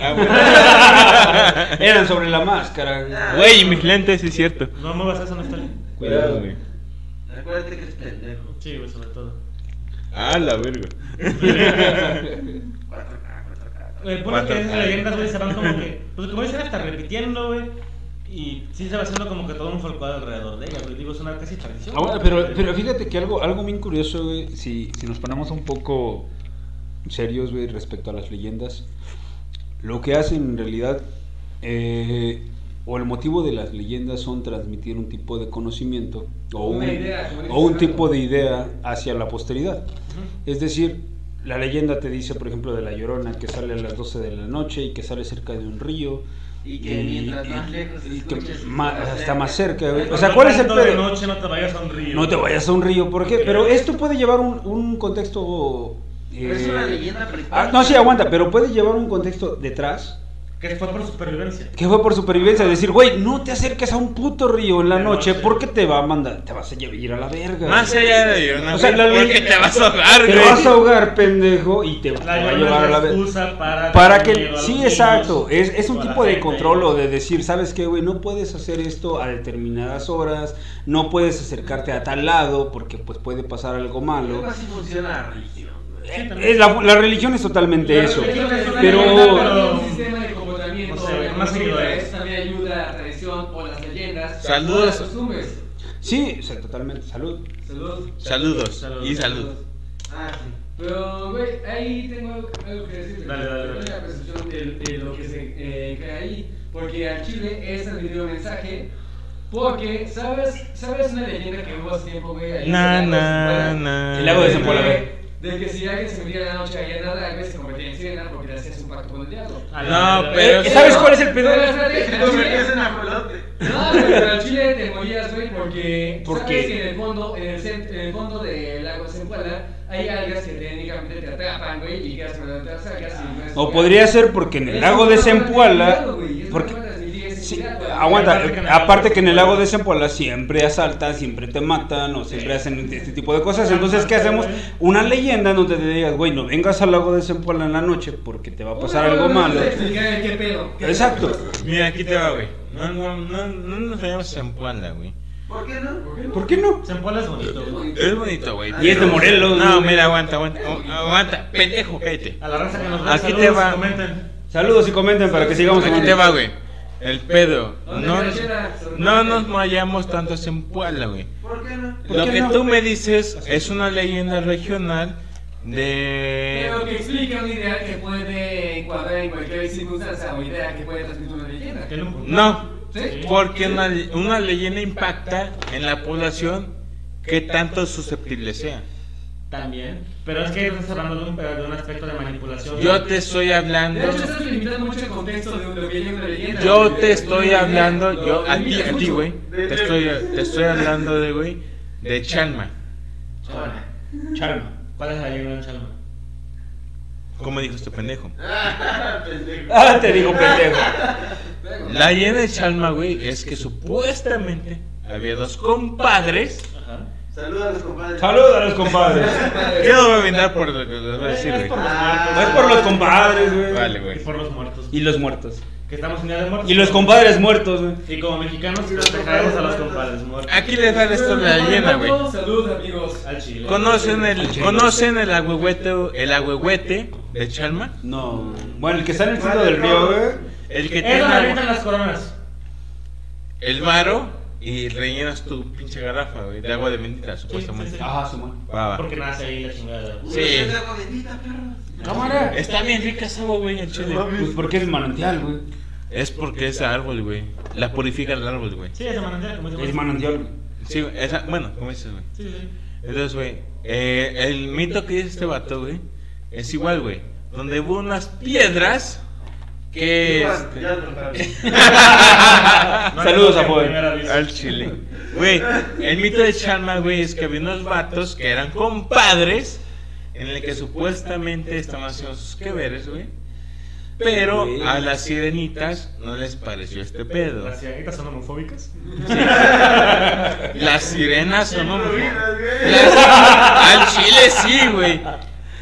Ah, bueno. Eran sobre la máscara. Güey, y mis lentes, sí es cierto. No muevas eso, no está bien. Cuidado, güey. Acuérdate que es pendejo. Sí, güey, sobre todo. Ah, la verga. 4K, 4K. El punto es Cuatro. que esas leyendas, güey, se van como que. Pues como dicen, hasta repitiendo, güey. Y sí se va haciendo como que todo un folclore alrededor de ella, güey. Digo, es una casi tradición. Ah, bueno, pero, pero fíjate que algo, algo bien curioso, güey, si, si nos ponemos un poco serios, güey, respecto a las leyendas, lo que hacen en realidad, eh, o el motivo de las leyendas son transmitir un tipo de conocimiento o un, idea, o un tipo de idea hacia la posteridad. Es decir, la leyenda te dice, por ejemplo, de la llorona que sale a las 12 de la noche y que sale cerca de un río. Y que mientras más lejos y escuches, más está más cerca. O sea, ¿cuál es el de pedo? noche no te vayas a un río. No te vayas a un río, ¿por qué? Pero esto puede llevar un, un contexto... Pero es eh, una leyenda prehispánica. ah, no, sí, aguanta, pero puede llevar un contexto detrás Que fue por supervivencia. que fue por supervivencia. Decir, güey, no te acerques a un puto río en la noche noche. porque te va a mandar, te vas a ir a la verga. Más allá de Llorona, O sea, la porque te vas a ahogar, Te güey. vas a ahogar, pendejo, y te, te va La a llevar a la verga. para, que, sí, exacto, es, es un tipo de control o de decir, ¿sabes qué, güey? No puedes hacer esto a determinadas horas, no puedes acercarte a tal lado porque pues puede pasar algo malo. Así funciona la religión, Eh, la, la religión es totalmente La eso, es pero... pero un sistema de comportamiento, O sea, de más costumbres, seguidores. también ayuda a la tradición o las leyendas. Saludos. o las costumbres. Sí, o sea, totalmente, salud. Saludos. Saludos Saludos. y salud. Ah, sí. Pero, güey, ahí tengo algo algo que decir. Dale, dale, dale. la percepción de, de lo que se eh, crea ahí. Porque al Chile es transmitido un mensaje. Porque, ¿sabes, ¿sabes una leyenda que hubo hace tiempo, güey? ahí Na, el lago de na, na. El lago de Zempoala, que- güey. De que si alguien se metía en la noche allá en nada, güey, se convertía en sirena porque le hacías un pacto con el diablo. No, pero- Eh, ¿Sabes cuál es el pedo? En ajolote. no, pero al chile te morías, güey, porque ¿Por sabes qué? que en el fondo, en el, cent- en el fondo del lago de Zempoala hay algas que técnicamente te atrapan, güey, y quedas con las algas y no es- O podría ser porque en el lago de una Porque, forma de transmitir ese sí, aguanta, Aparte que en el aparte lago que en el de lago de Zempoala- Zempoala siempre asaltan, siempre te matan o siempre hacen este tipo de cosas. Entonces, ¿qué hacemos? Una leyenda donde te digas, güey, no vengas al lago de Zempoala en la noche porque te va a pasar algo malo. qué pedo. Exacto. Mira, aquí te va, güey. No, no, no, no nos vayamos en Puebla, güey. ¿Por qué no? ¿Por qué no? Zempoala es bonito, güey. Es bonito, güey. Y es de Morelos, No, mira, aguanta, aguanta. agu- Aguanta, pendejo, cállate. A la raza que nos ve, Aquí saludos, te va. comenten. Saludos y comenten para que sigamos Aquí te va, güey. El pedo. ¿Dónde No, no nos vayamos tanto en Puebla, güey. ¿Por qué no? ¿Por Lo que no? tú me dices es una leyenda regional de... Pero que explica una idea que puede encuadrar en cualquier circunstancia o idea que puede transmitir una leyenda. Un. No, ¿Sí? porque una, una leyenda impacta en la población que tanto susceptible sea. También. Pero es que estás hablando de un, de un aspecto de manipulación. Yo te estoy hablando... De hecho, estás limitando mucho el contexto de lo que una leyenda. Yo te estoy hablando, yo a ti, a ti, güey. Te estoy, te estoy hablando de, güey, de Chalma. Chalma. ¿Cuál es la leyenda de Chalma? ¿Cómo dijo este pendejo? Ah, pendejo. Ah, te digo pendejo. La leyenda de Chalma, güey, es que supuestamente había dos compadres. Ajá. Saludos a los compadres. Saludos a los compadres. Yo no voy a brindar por lo que les voy a decir, güey. Ah, No es por los compadres, güey. Vale, Y güey. por los muertos. Y los muertos. Que estamos en Día de Muertos. Y los compadres muertos, güey. Y como mexicanos, Y los festejaremos a los compadres muertos. Aquí les dan esto de la leyenda, güey. Saludos, amigos. Al chile. ¿Conocen el, ¿conocen el agüehuete, el agüehuete de Chalma? No. Bueno, el que está en el centro del río, güey. El que Es tiene donde agua- habitan las coronas. el varo y rellenas tu pinche garrafa, güey, de agua de bendita, supuestamente. sí, sí. Ajá, Simón. Va, va. Porque nace ahí la chingada. Sí. Es de agua bendita, perros. Cámara. Está bien rica esa agua, güey, el chile. Pues porque es manantial, güey. Es porque ese árbol, güey. La purifica el árbol, güey. Sí, es manantial, como Es manantial, güey. Sí, esa, bueno, como dices, güey. Sí, sí. Entonces, güey, eh, el mito que dice este vato, güey, es igual, güey. Donde hubo unas piedras Que Ya, este- ya lo saben. No Saludos a Paul. Al chile. Güey, el mito de Chalma, güey, es que había unos vatos que eran compadres en el que supuestamente estaban haciendo sus que veres, güey. Pero a las sirenitas no les pareció este pedo. ¿Las cianitas son homofóbicas? Las sirenas son homofóbicas. Las- Al chile sí, güey.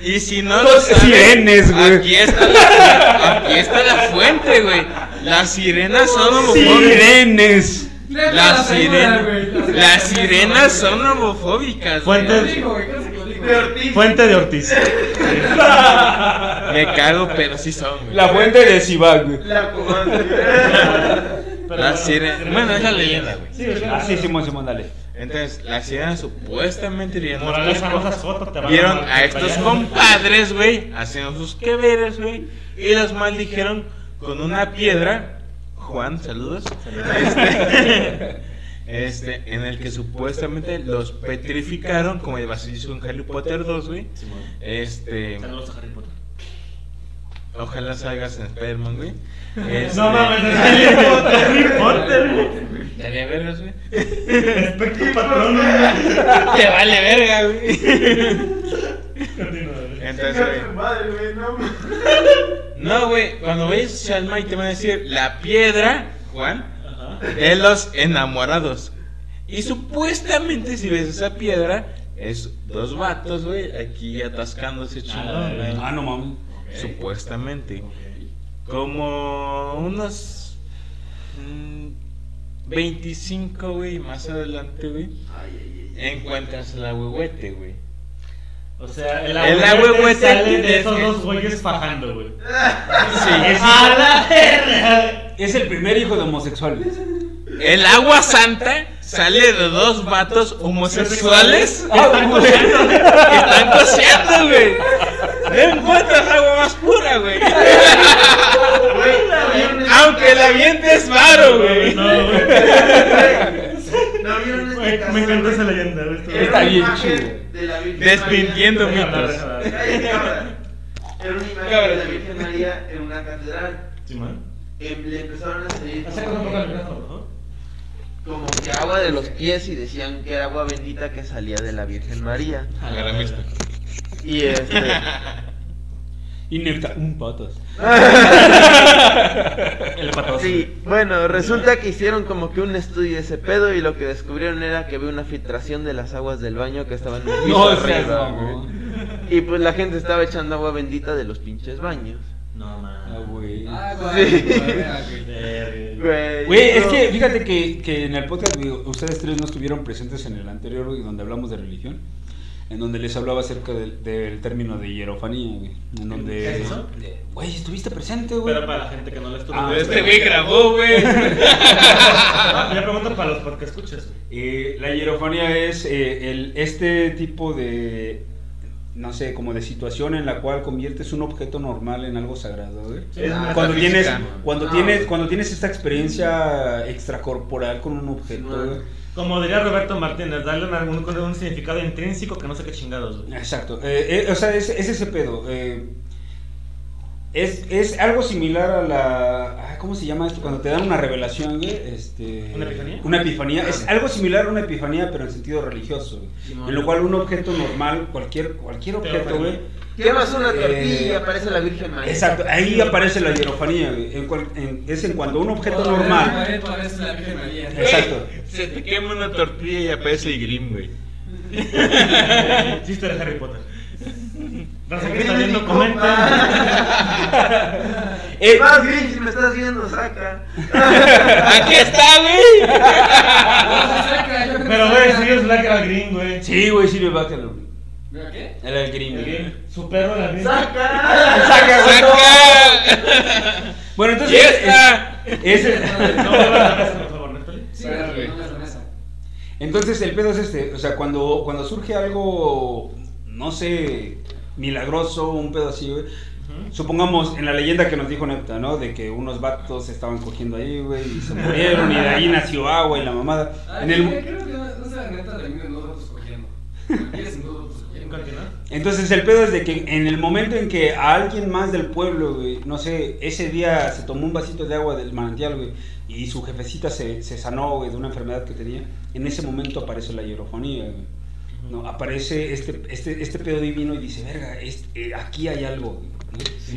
Y si no lo Los saben, sirenes, güey. Aquí está la, aquí está la fuente, güey. Las sirenas son homofóbicas. Sirenes. Las la las sirenas son homofóbicas. Fuente- Lo lo. De Ortiz. Fuente de Ortiz. Me cago, pero sí son, güey. La fuente de Sibag, güey. La Las sirenas. Bueno, es la leyenda, güey. Sí, güey, Ah, sí, Simón, Simón, dale. Entonces, las sirenas supuestamente vieron, vieron a estos compadres, güey, haciendo sus que veres, güey. Y los maldijeron con una piedra. Juan, saludos. Este, este, en el que supuestamente los petrificaron, como el basilisco en Harry Potter 2, güey. Este, Saludos a Harry Potter. Ojalá salgas en Spider-Man, güey. Este, No mames, es Harry Potter, güey. Estaría vergas, güey. Espectro patrón, güey. Te vale verga, güey. Continúa, güey. Entonces, güey. no. No, güey, cuando ves Shalma y te van a decir la piedra, Juan, de los enamorados. Y supuestamente si ves esa piedra, es dos vatos, güey, aquí atascándose chingón, güey. Ah, no mames. Supuestamente. Como unos mm, 25, güey, más adelante, güey, encuentras la huehuete, güey. O sea, el El agüete sale de es esos dos güeyes fajando, güey. Sí, ¡A la verga! Es el primer hijo de homosexuales. El agua santa sale de dos vatos homosexuales que están cociendo, güey. No encuentras agua más pura, güey. Güey, ¿no vieron esta Aunque el ambiente es varo, güey. No, güey. ¿No vieron esta Güey, casa, Me encanta esa leyenda. Está bien chido. de la Virgen Desmintiendo María. mitos. Era una imagen de la. Virgen María en una catedral. Sí, man. Em, le empezaron a salir como Que agua de los pies y decían que era agua bendita que salía de la Virgen María. Agarramista. Y este. Y nectar. Un patas. El patoso. Sí, bueno, resulta que hicieron como que un estudio de ese pedo y lo que descubrieron era que había una filtración de las aguas del baño que estaban en el piso No, arriba, mamón. Y pues la gente estaba echando agua bendita de los pinches baños. No, Ah, man. güey. Ah, güey. Sí. güey. Verga. Güey, Güey, es no. que fíjate que, que en el podcast güey, ustedes tres no estuvieron presentes en el anterior, güey, donde hablamos de religión, en donde les hablaba acerca del, del término de hierofanía, güey. En donde. ¿Qué es eso? Güey, estuviste presente, güey. Pero para la gente que no lo estuvo. Ah, Este güey grabó, güey. Yo pregunto para los podcast escuchas. Eh, la hierofanía es eh, el, este tipo de, no sé, como de situación en la cual conviertes un objeto normal en algo sagrado, güey. Sí, Es ah, Cuando tienes, cuando Ah. tienes, cuando tienes esta experiencia extracorporal con un objeto, Sí, güey. Como diría Roberto Martínez, darle una- un, un significado intrínseco que no sé qué chingados, güey. Exacto. Eh, eh, o sea, es, es ese pedo. eh, es, es algo similar a la. ah, ¿Cómo se llama esto? Cuando te dan una revelación, güey. Este, ¿Una epifanía? Una epifanía. Es algo similar a una epifanía, pero en sentido religioso. güey. En lo cual un objeto normal, cualquier, cualquier objeto, güey. Quemas una Eh, tortilla y aparece la Virgen María. Exacto, ahí aparece la hierofanía, güey. En cual- en- es en cuando un objeto normal. Parece la Virgen María. Exacto. Se te quema una tortilla y aparece el grim, güey. Chiste de Harry Potter. Raza que está viendo, comenten. Eh, Más Grinch, si me estás viendo, saca. Aquí está, güey. Pero, güey, Sirius Black era green, güey. sí, güey, Silvio Bacalo. ¿Mira qué? Era el green, El güey. Su perro era green. ¡Saca! Saca, güey, no. ¡Saca! Bueno, ¡Y entonces. esta! es- es- No vuelvas Sí, güey, no. Entonces el pedo es este, o sea, cuando, cuando surge algo, no sé, milagroso, un pedo así, güey. Supongamos en la leyenda que nos dijo Nepta, ¿no? De que unos vatos estaban cogiendo ahí, güey, y se murieron y de ahí nació agua y la mamada. Ay, En el, creo que no, no se la neta dos ratos cogiendo. ¿Quieres en dos ratos cogiendo? continúa. Entonces el pedo es de que en el momento en que a alguien más del pueblo, güey, no sé, ese día se tomó un vasito de agua del manantial, güey, y su jefecita se, se sanó, güey, de una enfermedad que tenía, en ese momento aparece la hierofonía, güey. No, aparece este, este, este pedo divino y dice, verga, es- eh, aquí hay algo, güey",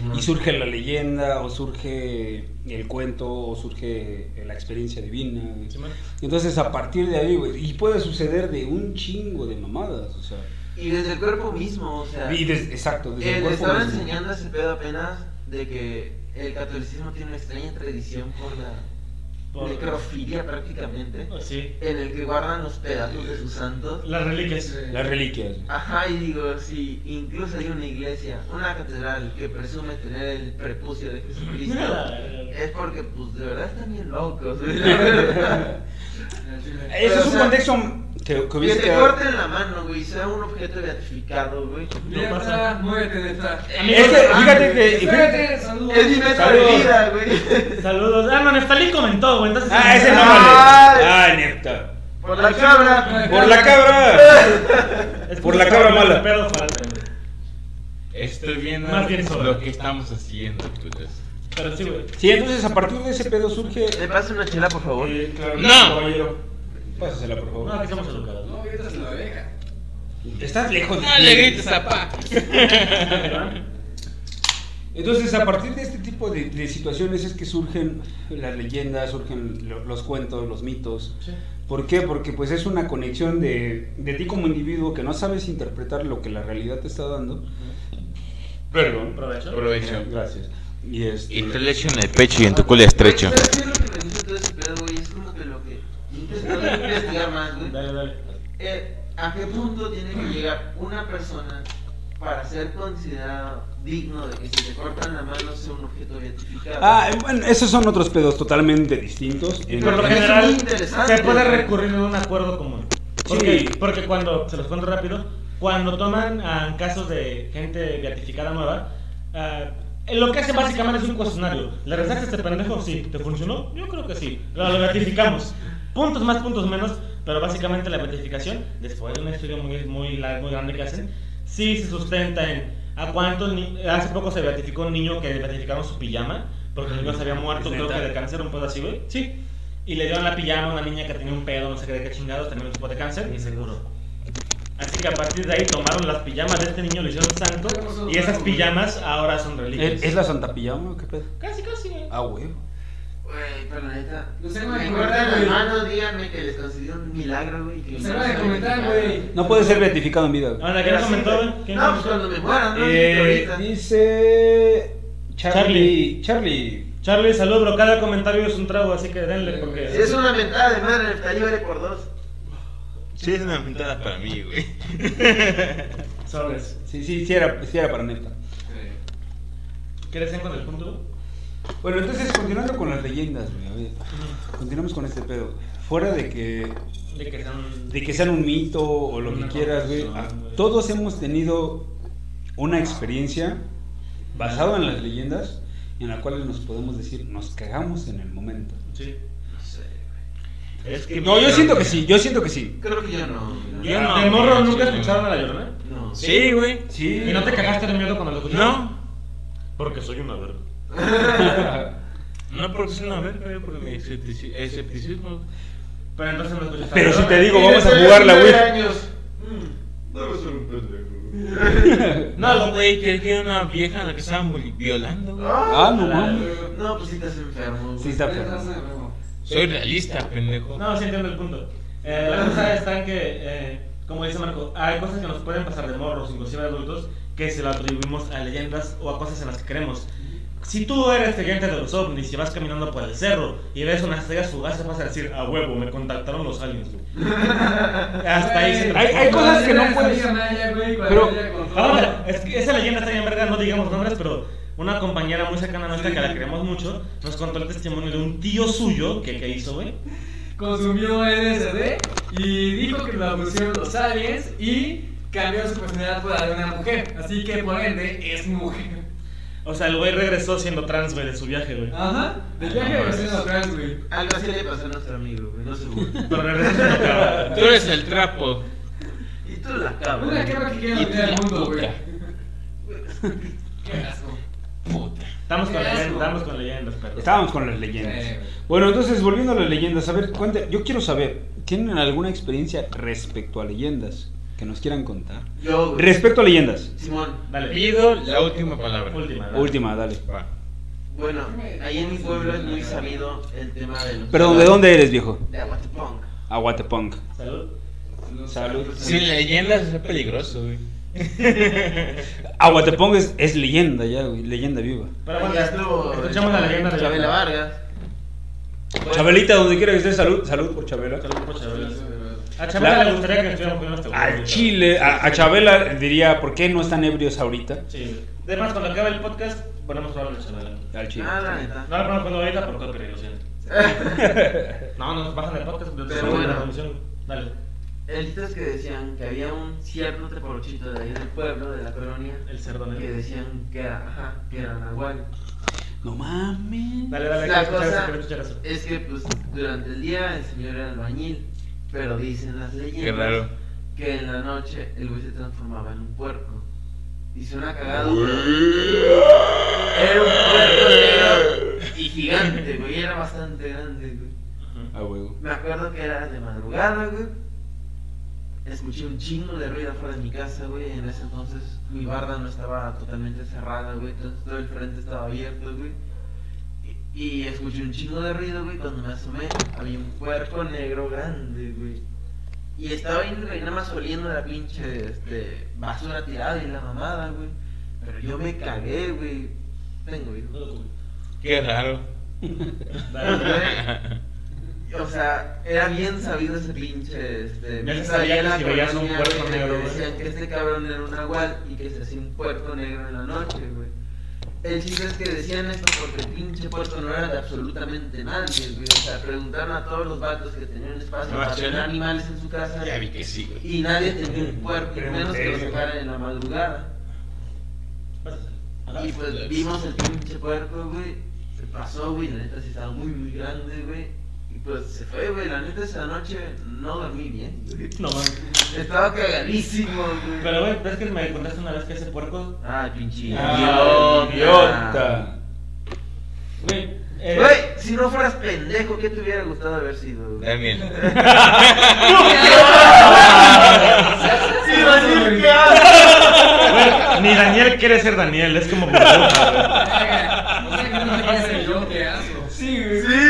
¿no? Y surge la leyenda, o surge el cuento, o surge la experiencia divina. Sí, man. Entonces a partir de ahí, güey, y puede suceder de un chingo de mamadas, o sea. Y desde el cuerpo mismo, o sea. Y des- exacto, desde eh, el le cuerpo estaba mismo. enseñando ese pedo apenas de que el catolicismo tiene una extraña tradición por la necrofilia prácticamente, Sí. en el que guardan los pedazos de sus santos. Las reliquias. Las reliquias. Ajá, y digo, si incluso hay una iglesia, una catedral que presume tener el prepucio de Jesucristo, es porque, pues, de verdad están bien locos. Ese es o un sea, contexto que, que Que te quedado- corten la mano, güey, sea un objeto beatificado, güey. No pasa. está, muévete de esta. Es que, fíjate que. Fíjate- saludos. Es mi meta Saludos. de vida, güey. Saludos. Ah, no, Neftalí comentó, güey. Entonces. Ah, ese no Ah, vale. Ah, neta. Por la cabra. Por la cabra. Por la cabra mala. pedo. Estoy viendo Más bien lo que estamos haciendo, putas. Pero sí, güey. Sí, entonces a partir de ese pedo surge. ¿Me pasa una chela, por favor? Eh, claro, No. caballero. Pásasela, por No, favor. aquí somos educados. No, ahorita se lo deja. Estás lejos de No ti. le grites a pa. Entonces, a partir de este tipo de, de situaciones es que surgen las leyendas, surgen lo- los cuentos, los mitos. Sí. ¿Por qué? Porque pues es una conexión de, de ti como individuo que no sabes interpretar lo que la realidad te está dando. Perdón. Provecho. Provecho. Gracias. Y este... Y te le echo en el pecho y en tu culo estrecho. Intentando investigar más, güey. Dale, dale. Eh, ¿A qué punto tiene que llegar una persona para ser considerado digno de que si te cortan la mano sea un objeto beatificado? Ah, eh, bueno, esos son otros pedos totalmente distintos. En- Por lo Es muy general, interesante, se puede recurrir a un acuerdo común. Porque, Sí. porque cuando, se los cuento rápido, cuando toman ah, casos de gente beatificada nueva, ah, lo que hacen básicamente es un cuestionario. ¿Le rezaste a este pendejo? Sí. ¿Te funcionó? Yo creo que sí. Lo, lo beatificamos. Puntos más, puntos menos, pero básicamente la beatificación, después de un estudio muy, muy, largo, muy grande que hacen, sí se sustenta en a cuántos Hace poco se beatificó un niño que beatificaron su pijama, porque el niño se había muerto, ¿Es creo que de cáncer, un pedo así, güey. Sí. Y le dieron la pijama a una niña que tenía un pedo, no sé qué de qué chingados, también un tipo de cáncer, y se curó. Así que a partir de ahí tomaron las pijamas de este niño, lo hicieron santo, y esas pijamas ahora son reliquias. ¿Es, la Santa Pijama o qué pedo? Casi, casi, güey. Ah, huevo. Güey, pero la neta. No se me van a cortan comentar, la güey. mano, díganme que les concedió un milagro, güey. que Se no van a sea comentar, beatificado. güey. No puede ser beatificado en vida. güey. Ahora, ¿quién comentó, güey? ¿Quién No, pues cuando me muera, ¿no? Eh, dice Charlie. Charlie. Charlie, salud, bro. Cada comentario es un trago, así que denle, porque. Si es una mentada de madre, el vale por dos. Sí, es una mentada para mí, güey. Sobres. Sí, sí, sí era, sí era para neta. ¿Quieres ir con el punto? Bueno, entonces continuando con las leyendas, güey. a ver, Continuamos con este pedo. Fuera de que De que sean. de que sean un mito o lo que quieras, güey. Todos hemos tenido una experiencia basada en las leyendas en la cual nos podemos decir nos cagamos en el momento. Sí. No sé, güey. Es que No, yo siento que sí, yo siento que sí. Creo que yo no. Yo no, ¿De morro nunca sí, escucharon a la llorona? No. Sí, güey. Sí. ¿Y no te cagaste de miedo cuando lo escuchaste? No. Porque soy una verga. No porque es una verga, porque mi esceptici- escepticismo. Pero entonces no escuchaste. Pero si te digo, vamos a jugar la Wii. años. Debe ser un pendejo. No, güey, que que era una vieja a la que estaban vi- violando, güey. Ah, no mames. No, pues sí estás enfermo. Sí está enfermo. Soy realista, pendejo. No, sí entiendo el punto. Eh, la cosa está en que, eh, como dice Marco, hay cosas que nos pueden pasar de morros, inclusive de adultos, que se lo atribuimos a leyendas o a cosas en las que creemos. Si tú eres creyente de los ovnis y vas caminando por el cerro y ves unas estrellas fugaces, vas a decir, a huevo, me contactaron los aliens, güey. Hasta ahí se Hay- hay cosas que no puedes- Pero- Ahora, es que esa leyenda está bien verga, no digamos nombres, pero una compañera muy cercana a nuestra que la queremos mucho nos contó el testimonio de un tío suyo que, que hizo, güey. consumió LSD y dijo que lo abusieron los aliens y cambió su personalidad por la de una mujer. Así que por ende es mujer. O sea, el güey regresó siendo trans, güey, de su viaje, güey. Ajá. De viaje de vecino trans, güey. Algo así le pasó a nuestro amigo, güey. No se burle. Pero regresó siendo cabrón. Tú eres el trapo. Y tú la cabra. Una cabra que quiere dominar el mundo, güey. puta. Qué asco. Puta. Estamos con leyendas, estamos con leyendas, perro. Estábamos con las leyendas. Bueno, entonces volviendo a las leyendas, a ver, cuente, yo quiero saber, ¿tienen alguna experiencia respecto a leyendas que nos quieran contar? Yo, güey. Respecto a leyendas. Simón. Dale. Pido la última palabra. Última. dale. Última, dale. Va. Bueno, ahí en mi pueblo es muy sabido el tema de los. Perdón, ¿de dónde eres, viejo? De Aguatepong. Aguatepong. Salud. Salud. Sin leyendas es peligroso, güey. Aguatepong es, es leyenda ya, güey, leyenda viva. Pero bueno, Ahí estuvo escuchamos la leyenda de Chabela Vargas. Chabelita, donde quiera que esté, salud, salud por Chabela. Salud por Chabela. A Chabela le gustaría que estuviéramos poniendo este Al Chile, a, a Chabela diría, ¿por qué no están ebrios ahorita? Sí. Además, cuando acabe el podcast, ponemos a hablar de Chabela. Al Chile. Ah, la neta. No lo ponemos cuando ahorita por copyright, lo siento. No, nos bajan el podcast, pero Pero bueno. la transmisión. Dale. El chiste es que decían que había un cierto teporochito de ahí del pueblo, de la colonia, El cerdo negro. que decían que era, ajá, que era Nahual. No mames. Dale, dale, La quiero escuchar eso, cosa quiero escuchar eso. es que pues durante el día el señor era albañil, pero dicen las leyendas Qué raro. que en la noche el güey se transformaba en un puerco. Y suena cagado. Güey. pero Era un puerco negro y gigante, güey, era bastante grande, güey. A huevo. Me acuerdo que era de madrugada, güey. Escuché un chingo de ruido afuera de mi casa, güey. En ese entonces mi barda no estaba totalmente cerrada, güey. Entonces todo el frente estaba abierto, güey. Y, escuché un chingo de ruido, güey. Cuando me asomé, había un puerco negro grande, güey. Y estaba ahí, güey, nada más oliendo la pinche este, basura tirada y la mamada, güey. Pero yo me cagué, güey. Tengo, hijo. Qué raro. Dale. O sea, era bien sabido ese pinche. Este, Ya se sabía sabía que la si veías un güey, negro. Decían que este cabrón era un nahual y que se hacía un puerco negro en la noche, güey. El chiste es que decían esto porque el pinche puerco no era de absolutamente nadie, güey. O sea, preguntaron a todos los vatos que tenían espacio ¿No para tener animales en su casa. Ya vi que sí, güey. Y nadie tenía un puerco, y menos que lo sacaran en la madrugada. Y pues vimos el pinche puerco, güey. Se pasó, güey. La neta sí estaba muy, muy grande, güey. Pues se fue, güey. La neta esa noche no dormí bien, güey. No mames. Estaba cagadísimo, güey. Pero, güey, ¿ves que me contaste una vez que ese puerco? Ay, pinche Ah, idiota. Güey, eh, Güey, si no fueras pendejo, ¿qué te hubiera gustado haber sido? güey? Daniel. Sí, Daniel, ¿qué haces? ni Daniel quiere ser Daniel, es como burbuja, O sea, que no me quiere ser yo, qué asco. Sí, güey. güey.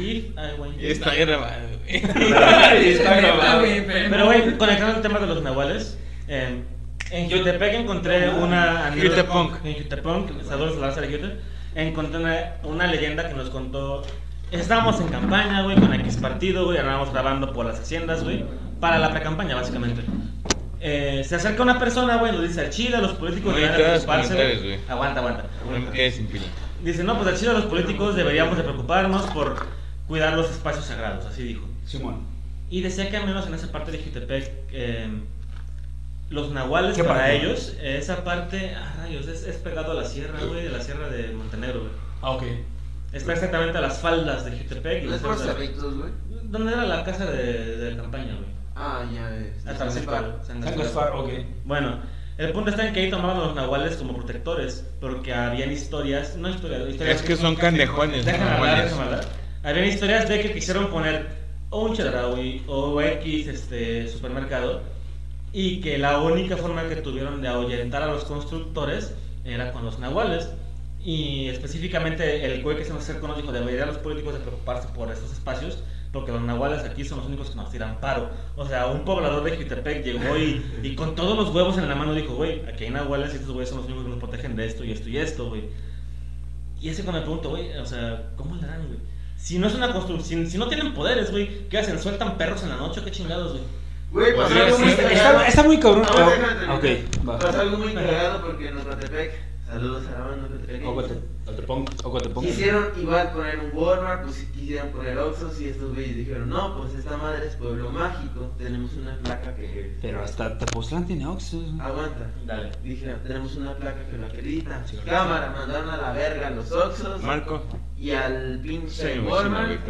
If I want you. Está grabado, güey. Está grabado. Pero, güey, conectando el tema de los nahuales, eh, en Jutepec encontré una Jutepunk. En Jutepunk, saludos a la raza de Jute, encontré una, una leyenda que nos contó. Estábamos en campaña, güey, con X partido, güey, andábamos grabando por las haciendas, güey, para la pre-campaña, básicamente. Eh, se acerca una persona, güey, nos dice, al Chile los políticos deberían preocuparse, comentarios, güey". güey. Aguanta, aguanta. No me quedes sin pila. Dice, no, pues al Chile los políticos deberíamos de preocuparnos por cuidar los espacios sagrados, así dijo. Simón. Y decía que al menos en esa parte de Jutepec, eh, los nahuales ¿Qué para parte? ellos, eh, esa parte, ah, rayos, es, es pegado a la sierra, güey, de la sierra de Montenegro, güey. Ah, ok. Está exactamente a las faldas de Jutepec. y ¿No es las por faldas- cerritos, güey? ¿Dónde era la casa de, de campaña, güey? Ah, ya es. El Separ. San San Gaspar. Gaspar, ok. Bueno, el punto está en que ahí tomaban los nahuales como protectores, porque habían historias, no historias, historias Es que son candejones, Déjame hablar, déjame hablar. Habían historias de que quisieron poner o un Chedraui o X este, supermercado y que la única forma que tuvieron de ahuyentar a los constructores era con los nahuales. Y específicamente el güey que se nos acercó nos dijo, deberían los políticos de preocuparse por esos espacios porque los nahuales aquí son los únicos que nos tiran paro. O sea, un poblador de Jutepec llegó y, y con todos los huevos en la mano dijo, güey, aquí hay nahuales y estos güeyes son los únicos que nos protegen de esto y esto y esto, güey. Y ese cuando me pregunto, güey, o sea, ¿cómo le harán, güey? Si no es una construcción, si, si no tienen poderes, güey, ¿qué hacen? ¿Sueltan perros en la noche? ¿Qué chingados, güey? Güey, pasó Podría algo muy. Está, está muy cabrón. Terminar. ok, va. Pasó algo muy cagado porque en Ocotepec, saludos a la banda Ocotepec. Ocotepong, Ocotepong. Quisieron igual poner un Walmart, pues quisieron poner Oxxos y estos güeyes dijeron, no, pues esta madre es pueblo mágico, tenemos una placa que... Pero hasta Tepoztlán tiene Oxxos. Aguanta. Dale. Dijeron, tenemos una placa que lo acredita. Sí, Cámara, mandaron a la verga a los Oxxos Marco. y al pinche Sí, güey, sí, Walmart.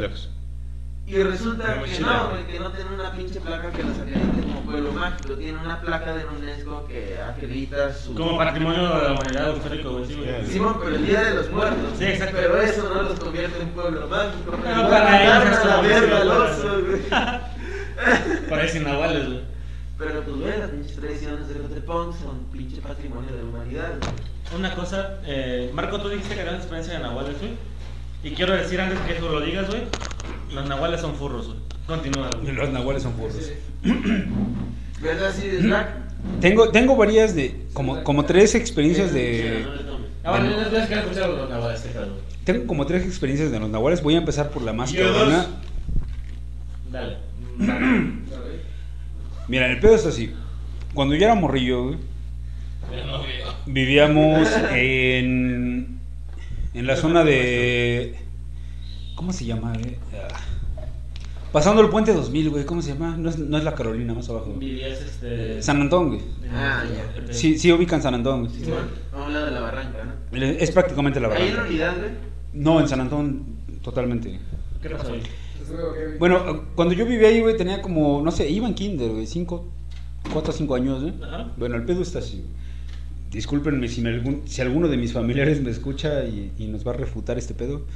Y resulta La que no, güey, que no tiene una pinche placa que los acredite como pueblo mágico. Tiene una placa de la UNESCO que acredita su. Como patrimonio de la humanidad histórico, güey. Sí, güey. Pero el día de los muertos. Sí, exacto. Pero eso no los convierte en pueblo mágico. Pero para ellos es a la verga al oso, güey. Parecen nahuales, güey. Pero pues, güey, las pinches tradiciones de Rotepong son pinche patrimonio de la humanidad, güey. Una cosa, eh, Marco, tú dijiste que habías experiencia de nahuales, güey. Y quiero decir antes que tú lo digas, güey, los nahuales son furros, güey. Continúa, güey. Los nahuales son furros. ¿Verdad, sí? Tengo, tengo varias de. Como, como tres experiencias de. Bueno, no tienes que escuchar los nahuales, cabrón. Tengo como tres experiencias de los nahuales. Voy a empezar por la más cabrona. Dale. Mira, el pedo es así. Cuando yo era morrillo, güey, Ya no veo. vivíamos en. En la zona de. ¿Cómo se llama, güey? Ah. Pasando el puente 2000, güey. ¿Cómo se llama? No es, no es la Carolina, más abajo. Vivías este. San Antón, güey. Ah, ya. Sí, sí ubican San Antón, güey. Simón, a un lado de la barranca, ¿no? Es prácticamente la Ahí en verdad. unidad, güey. No, en San Antón, totalmente. ¿Qué pasó ahí? Bueno, cuando yo vivía ahí, güey, tenía como, no sé, iba en kinder, güey, cinco, cuatro o cinco años, güey. Ajá. Bueno, el pedo está así. güey. Discúlpenme si, me si alguno de mis familiares me escucha y, y nos va a refutar este pedo,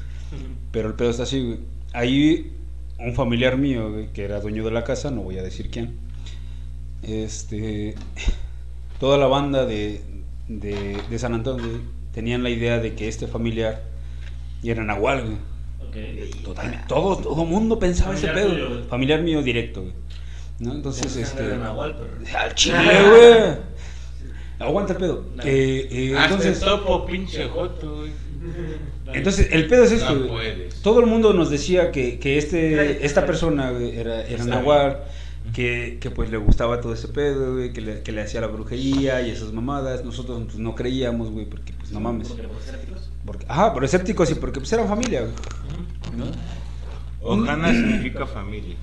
pero el pedo está así, güey. Ahí un familiar mío, güey, que era dueño de la casa, no voy a decir quién, este, toda la banda de, de, de San Antón, güey, tenían la idea de que este familiar era Nahual, güey. Todo, todo mundo pensaba ese Familiar pedo. tuyo, güey. Familiar mío directo, güey. ¿No? Entonces, este. De nahual, pero- Al chile, güey. Aguanta el pedo. Eh, eh, entonces, el topo, pinche joto, güey. entonces, el pedo es esto. No. Todo el mundo nos decía que, que este, esta persona güey, era, era Está Nahual. Que, que pues le gustaba todo ese pedo, güey, que le, que le hacía la brujería y esas mamadas. Nosotros pues, no creíamos, güey, porque pues no mames. ¿Por. Porque, ajá, pero escépticos y porque pues eran familia, güey. ¿no? Ojana significa familia.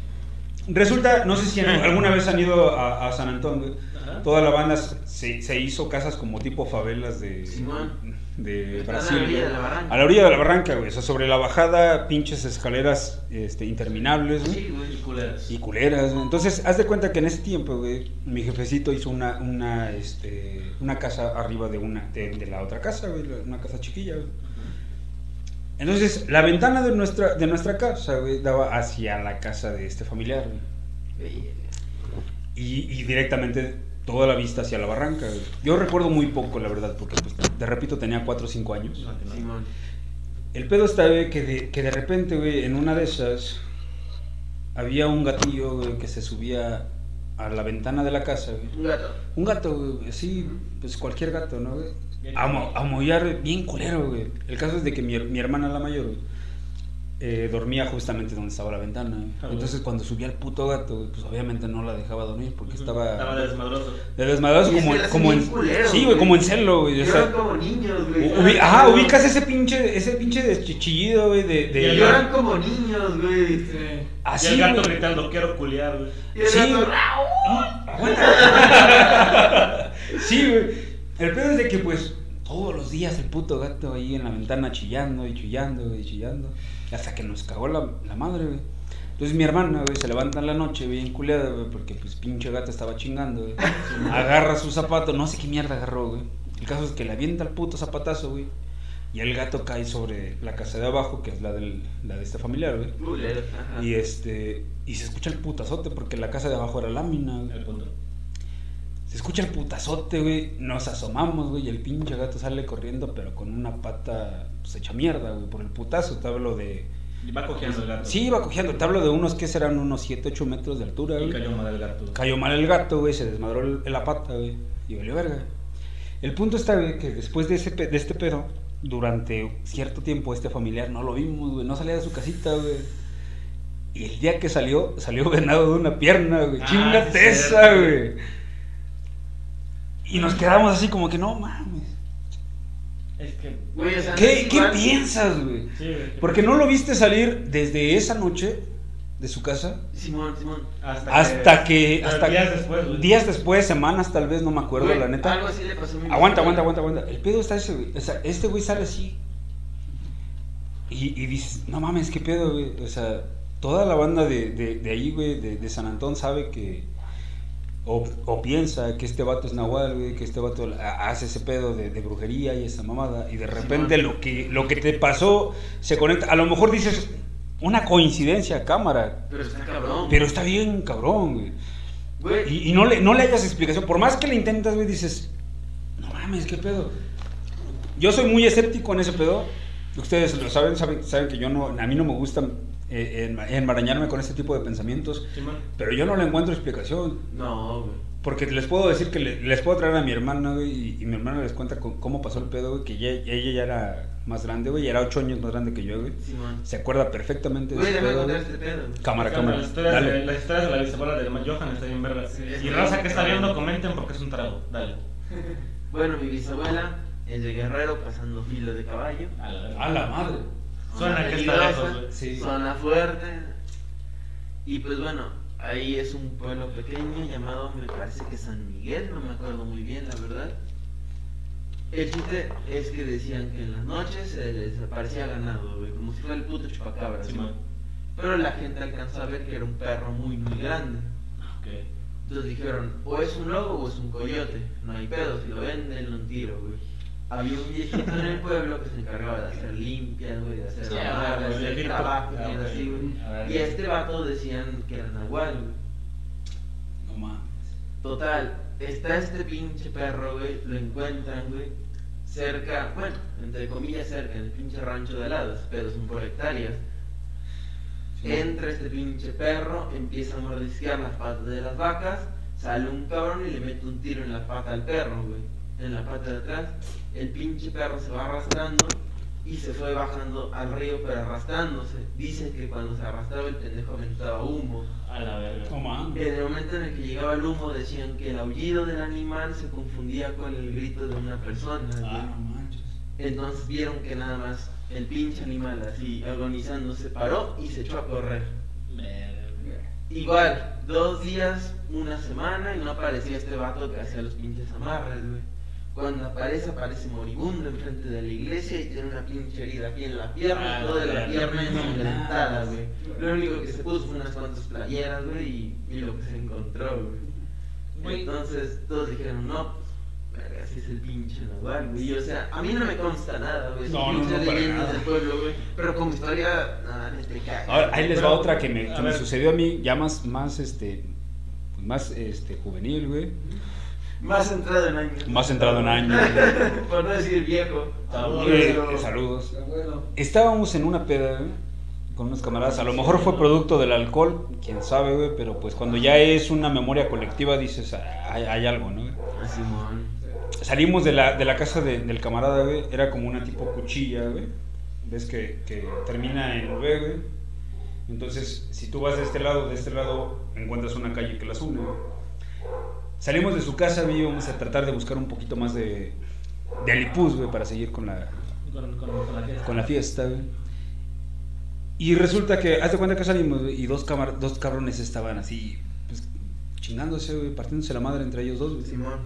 Resulta, no sé si alguna vez han ido a, a San Antón, güey. Ajá. Toda la banda se, se hizo casas como tipo favelas de, de Están a Brasil. la orilla de la barranca. A la orilla de la barranca, güey. O sea, sobre la bajada, pinches escaleras este, interminables, güey. Sí, güey. Y culeras. Y culeras, güey. Entonces, haz de cuenta que en ese tiempo, güey, mi jefecito hizo una, una, este, una casa arriba de una, de, de la otra casa, güey, una casa chiquilla, güey. Entonces, la ventana de nuestra, de nuestra casa, güey, daba hacia la casa de este familiar, güey. Y, y directamente toda la vista hacia la barranca. Yo recuerdo muy poco, la verdad, porque, pues, te repito, tenía 4 o 5 años. El pedo está, güey, que de, que de repente, güey, en una de esas había un gatillo, güey, que se subía a la ventana de la casa, güey. Un gato. Un gato, güey, así, pues cualquier gato, ¿no, güey? A, a mollar bien culero, güey. El caso es de que mi, mi hermana, la mayor, güey, eh, dormía justamente donde estaba la ventana. Ah. Entonces, cuando subía el puto gato, pues obviamente no la dejaba dormir porque estaba... Estaba desmadroso. de es como, como en... culero, sí, güey, como en celo, güey. o sea, Lloran como niños, güey. u- ubi- ajá, ubicas ese pinche, ese pinche deschichillido, güey, de... de- Lloran como niños, güey. Sí. Así, y el gato güey. gritando, quiero culiar, güey. Y el Sí, gato. Sí, güey. El pedo es de que, pues, todos los días el puto gato ahí en la ventana chillando y chillando y chillando. Hasta que nos cagó la, la madre, güey. Entonces mi hermana, güey, se levanta en la noche bien culeada, güey, porque pues pinche gato estaba chingando, güey. Agarra su zapato, no sé qué mierda agarró, güey. El caso es que le avienta el puto zapatazo, güey. Y el gato cae sobre la casa de abajo, que es la, del, la de este familiar, güey. Y este, y se escucha el putazote porque la casa de abajo era lámina, güey. El punto. Se escucha el putazote, güey. Nos asomamos, güey. Y el pinche gato sale corriendo, pero con una pata pues, hecha mierda, güey. Por el putazo. Te hablo de. Y va cogiendo el gato. Sí, iba cogiendo. Te hablo de unos que serán unos 7, 8 metros de altura, Y güey. cayó mal el gato. Cayó mal el gato, güey. Se desmadró el- la pata, güey. Y valió verga. El punto está, güey, que después de, ese, pe- de este pedo, durante cierto tiempo, este familiar no lo vimos, güey. No salía de su casita, güey. Y el día que salió, salió venado de una pierna, güey. Ah, Chingate esa, güey. Y nos quedamos así como que no mames. Es que. Güey, o sea, no ¿Qué, es ¿qué igual. piensas, güey? Sí, güey. Porque no lo viste salir desde esa noche de su casa Simón, Simón. Hasta, hasta que. Pero Hasta días después, güey. días después, semanas tal vez, no me acuerdo, Güey, la neta. Algo así le pasó a mi Aguanta, aguanta, aguanta, aguanta. El pedo está ese, güey. O sea, este güey sale así. Y, y dices, no mames, qué pedo, güey. O sea, toda la banda de, de, de ahí, güey, de, de San Antón sabe que, o, o piensa que este vato es Nahual, güey, que este vato ha- hace ese pedo de, de brujería y esa mamada, y de repente lo que, lo que te pasó se conecta, a lo mejor dices, una coincidencia, cámara, Pero está cabrón. pero está bien cabrón, güey. Güey, Y, y no, le, no le hayas explicación. Por más que le intentas, güey, dices, no mames, ¿qué pedo? Yo soy muy escéptico en ese pedo. Ustedes lo saben, saben, saben que yo no, a mí no me gusta eh, enma- enmarañarme con este tipo de pensamientos. Pero yo no le encuentro explicación. No, güey. Porque les puedo decir que le- les puedo traer a mi hermana, güey, y, y mi hermana les cuenta con- cómo pasó el pedo, güey, que ya- ella ya era más grande, güey, era ocho años más grande que yo, güey. Se acuerda perfectamente de Güey, pedo. este pedo. Cámara, cámara. Las historias, de, las historias de la bisabuela de Johan está bien verga. Y raza que está viendo, comenten porque es un trago. Dale. Bueno, mi bisabuela es de Guerrero pasando filo de caballo. A la. A la madre. Suena que está lejos, güey. Sí. Zona fuerte. Y pues bueno, ahí es un pueblo pequeño llamado, me parece que San Miguel, no me acuerdo muy bien, la verdad. El chiste es que decían que en las noches se les aparecía ganado, güey, como si fuera el puto chupacabra. ¿sí? Pero la gente alcanzó a ver que era un perro muy, muy grande. Ok. Entonces dijeron, o es un lobo o es un coyote. No hay pedo, si lo ven, denle un tiro, güey. Había un viejito en el pueblo que se encargaba de hacer limpias, güey, de hacer Sí, lavar, de hacer Ah, mierda ok. así, güey. Y a este vato decían que era Nahual, güey. No mames. Total, está este pinche perro, güey, lo encuentran, güey, cerca, bueno, entre comillas cerca, en el pinche rancho de al lado, pero son por hectáreas. Entra este pinche perro, empieza a mordisquear las patas de las vacas, sale un cabrón y le mete un tiro en la pata al perro, güey, en la pata de atrás. El pinche perro se va arrastrando y se fue bajando al río, pero arrastrándose. Dicen que cuando se arrastraba el pendejo aventaba humo. A la verga. En el momento en el que llegaba el humo decían que el aullido del animal se confundía con el grito de una persona. Ah, no manches. Entonces vieron que nada más el pinche animal así agonizando se paró y se echó a correr. Verga. Igual, dos días, una semana y no aparecía este vato que hacía los pinches amarres, güey. Cuando aparece, aparece moribundo enfrente de la iglesia y tiene una pinche herida aquí en la pierna, Ah, toda la pierna ensangrentada, güey. Lo único que se puso fue unas cuantas playeras, güey, y, y lo que se encontró, güey. Entonces todos dijeron, no, pues, verga, así es el pinche Nahual, güey. O sea, a mí no me consta nada, güey. No, no, no, para leyendas nada. del pueblo, güey. Pero como historia, nada, me caga. Ahora, ahí les va Pero- otra que me, que me sucedió a mí, ya más, más, este, pues, más, este, juvenil, güey. Más centrado en años. Más centrado en años. güey. Por no decir viejo. Saludos. Eh, Pero- saludos. Abuelo. Estábamos en una peda, güey, con unos camaradas. A lo mejor fue producto del alcohol, quién sabe, güey, pero pues cuando ya es una memoria colectiva dices, "Ah, hay, hay algo, ¿no? güey? Simón. Salimos de la, de la casa de- del camarada, güey. Era como una tipo cuchilla, güey. Ves que, que termina en V, güey. Entonces, si tú vas de este lado, de este lado, encuentras una calle que las une, güey. Salimos de su casa, güey, y íbamos a tratar de buscar un poquito más de, de alipuz, güey, para seguir con la, Con, con, con la fiesta. con la fiesta, güey. Y resulta que, haz de cuenta que salimos, güey, y dos, camar- dos cabrones estaban así, pues, chingándose, güey, partiéndose la madre entre ellos dos, güey. Simón.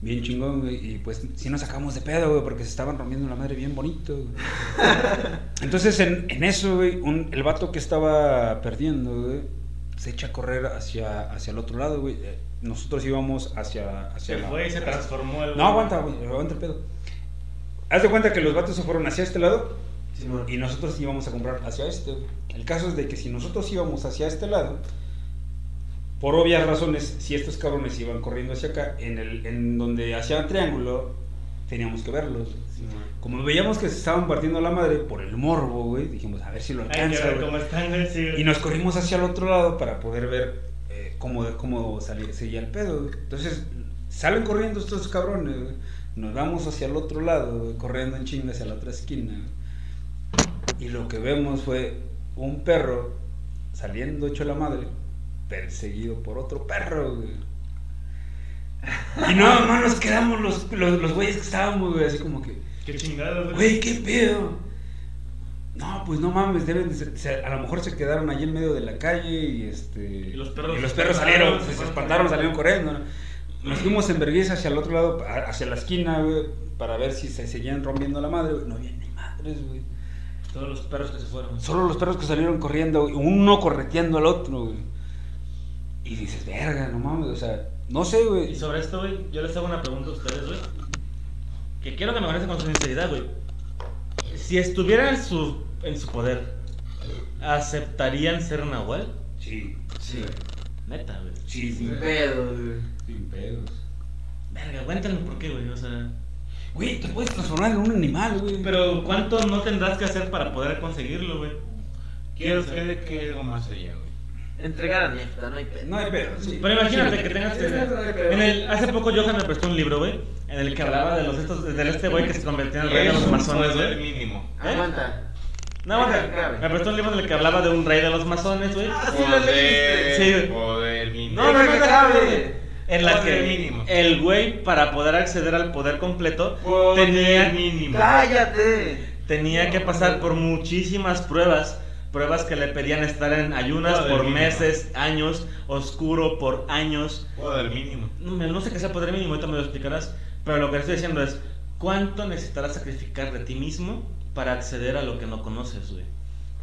Bien chingón, güey. Y pues sí nos sacamos de pedo, güey, porque se estaban rompiendo la madre bien bonito, güey. Entonces, en, en eso, güey, un- el vato que estaba perdiendo, güey, se echa a correr hacia, hacia el otro lado, güey. Nosotros íbamos hacia... hacia Se la- fue y se transformó el. No, aguanta, güey, aguanta el pedo. Haz de cuenta que los vatos se fueron hacia este lado Simón. y nosotros íbamos a comprar hacia este. El caso es de que si nosotros íbamos hacia este lado, por obvias razones, si estos cabrones iban corriendo hacia acá, en, el, en donde hacía triángulo, teníamos que verlos. Simón. Como veíamos que se estaban partiendo la madre por el morbo, güey, dijimos, a ver si lo Hay que alcanza. ver cómo están, sí. Y nos corrimos hacia el otro lado para poder ver cómo, cómo salía, seguía el pedo. güey. Entonces, salen corriendo estos cabrones, güey. Nos vamos hacia el otro lado, güey, corriendo en chinga hacia la otra esquina. güey. Y lo que vemos fue un perro saliendo hecho la madre, perseguido por otro perro, güey. Y no, no nos quedamos los, los, los güeyes que estábamos, güey, así como que... Qué chingados, Güey, ¿qué pedo? No, pues no mames, deben de ser- se- a lo mejor se quedaron allí en medio de la calle y este Y los perros y los perros salieron, se se, espantaron, salieron corriendo. ¿no? Nos fuimos en vergüenza hacia el otro lado, hacia la esquina, güey, para ver si se seguían rompiendo la madre, güey. No había ni madres, güey. Todos los perros que se fueron. Solo los perros que salieron corriendo, güey, uno correteando al otro, güey. Y dices, verga, no mames, o sea, no sé, Y güey. sobre esto, güey, yo les hago una pregunta a ustedes, güey. Que quiero que me contesten con sinceridad, güey. Si estuvieran en su, en su poder, ¿aceptarían ser Nahual? Sí, Sí. Neta, güey. sí, Sin sí. pedo, güey. Sin pedos. Verga, cuéntenme por qué, güey. O sea. Güey, te puedes transformar en un animal, güey. Pero ¿cuánto no tendrás que hacer para poder conseguirlo, güey? Quiero que que algo más allá, güey. Entregar a Nefta, no hay pedo. No hay pedo, sí. Pero imagínate que tengas que... En el, hace poco Johan me prestó un libro, güey, en el que hablaba de los estos, de este güey que se convertía en el rey de los masones, güey. mínimo. ¿Eh? Aguanta. No, acabe. me prestó un libro en el que hablaba de un rey de los masones, güey. Ah, sí lo leíste. Sí, güey. Poder mínimo. No, no, no. En la Poder que mínimo. el güey, para poder acceder al poder completo, Poder tenía, mínimo. ¡Cállate! tenía que pasar por muchísimas pruebas. Pruebas que le pedían estar en ayunas Poder por mínimo. meses, años, oscuro por años. Poder mínimo. No, me- no sé qué sea poder mínimo, ahorita me lo explicarás. Pero lo que estoy diciendo es: ¿cuánto necesitarás sacrificar de ti mismo para acceder a lo que no conoces, güey?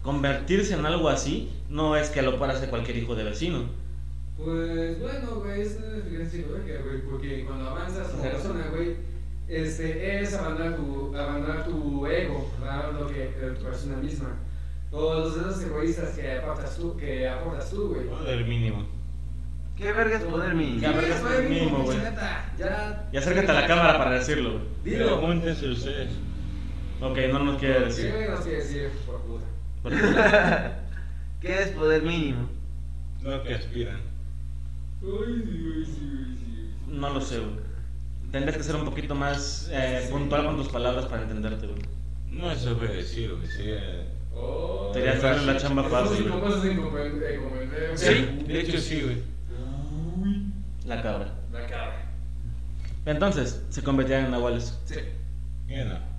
Convertirse en algo así no es que lo pueda hacer cualquier hijo de vecino. Pues bueno, güey, es una psicológica, güey, porque cuando avanzas como persona, güey, este, es abandonar tu, abandonar tu ego, ¿verdad? Lo que eh, tu persona misma. O los deseos egoístas que aportas tú, que aportas tú, güey. Poder mínimo. ¿Qué verga es poder mínimo? Ya, verga, Sí, güey, mínimo, güey. Ya. Y acércate a la cámara para decirlo, güey. Dilo. Pregúntense ustedes. Ok, no nos quiere Sí, decir. güey, no quiere decir, por puta. ¿Qué es poder mínimo? Lo que aspiran. Sí, sí, sí. No lo sé, güey. Tendrías que ser un poquito más eh, puntual con tus palabras para entenderte, güey. No es decir, güey. Sería... Oh, Te hacer la chamba fácil. Sí, de hecho sí, güey. Uy, La cabra. la cara. Entonces, se convertían en nahuales. Sí. Ya no.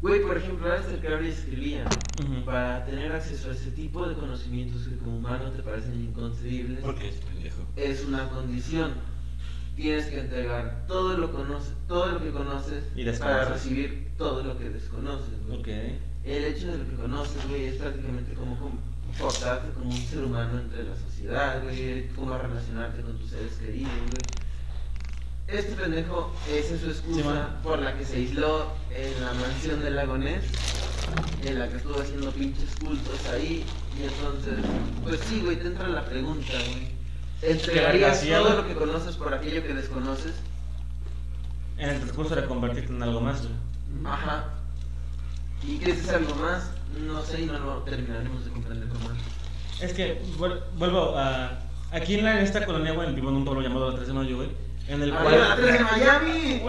Güey, por ejemplo, este que ahora escribía, para tener acceso a ese tipo de conocimientos que como humano te parecen inconcebibles, Porque es pendejo. es una condición. Tienes que entregar todo lo, conoce, todo lo que conoces Y para recibir todo lo que desconoces. güey. El hecho de lo que conoces, güey, es prácticamente como comportarte como un ser humano entre la sociedad, güey, cómo relacionarte con tus seres queridos, güey. Este pendejo, esa es su excusa Sí, por la que se aisló en la mansión del lagonés, en la que estuvo haciendo pinches cultos ahí, y entonces, pues sí, güey, te entra la pregunta, güey. ¿Entregarías todo lo que conoces por aquello que desconoces? En el transcurso de convertirte en algo más, güey. Ajá. ¿Y qué es algo más? No sé y no lo terminaremos de comprender jamás. Es que, vuel- vuelvo a... Aquí en, la, en esta colonia, güey, vivo en un pueblo llamado La Tres de Mayo, güey. En el ¡Arriba la cual... 3 de Miami!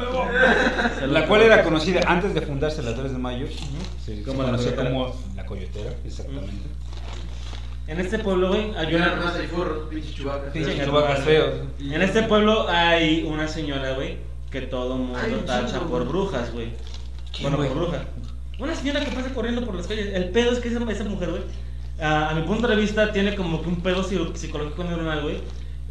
La cual era conocida antes de fundarse la 3 de mayo. Se, Como se la conocía coyotera. como la coyotera, exactamente. En este pueblo, güey, hay una... En este pueblo hay una señora, güey, que todo mundo un tacha por brujas, güey. ¿Quién, Bueno, por bruja. Una señora que pasa corriendo por las calles. El pedo es que esa, esa mujer, güey, a, a mi punto de vista, tiene como que un pedo psi- psicológico neuronal, güey,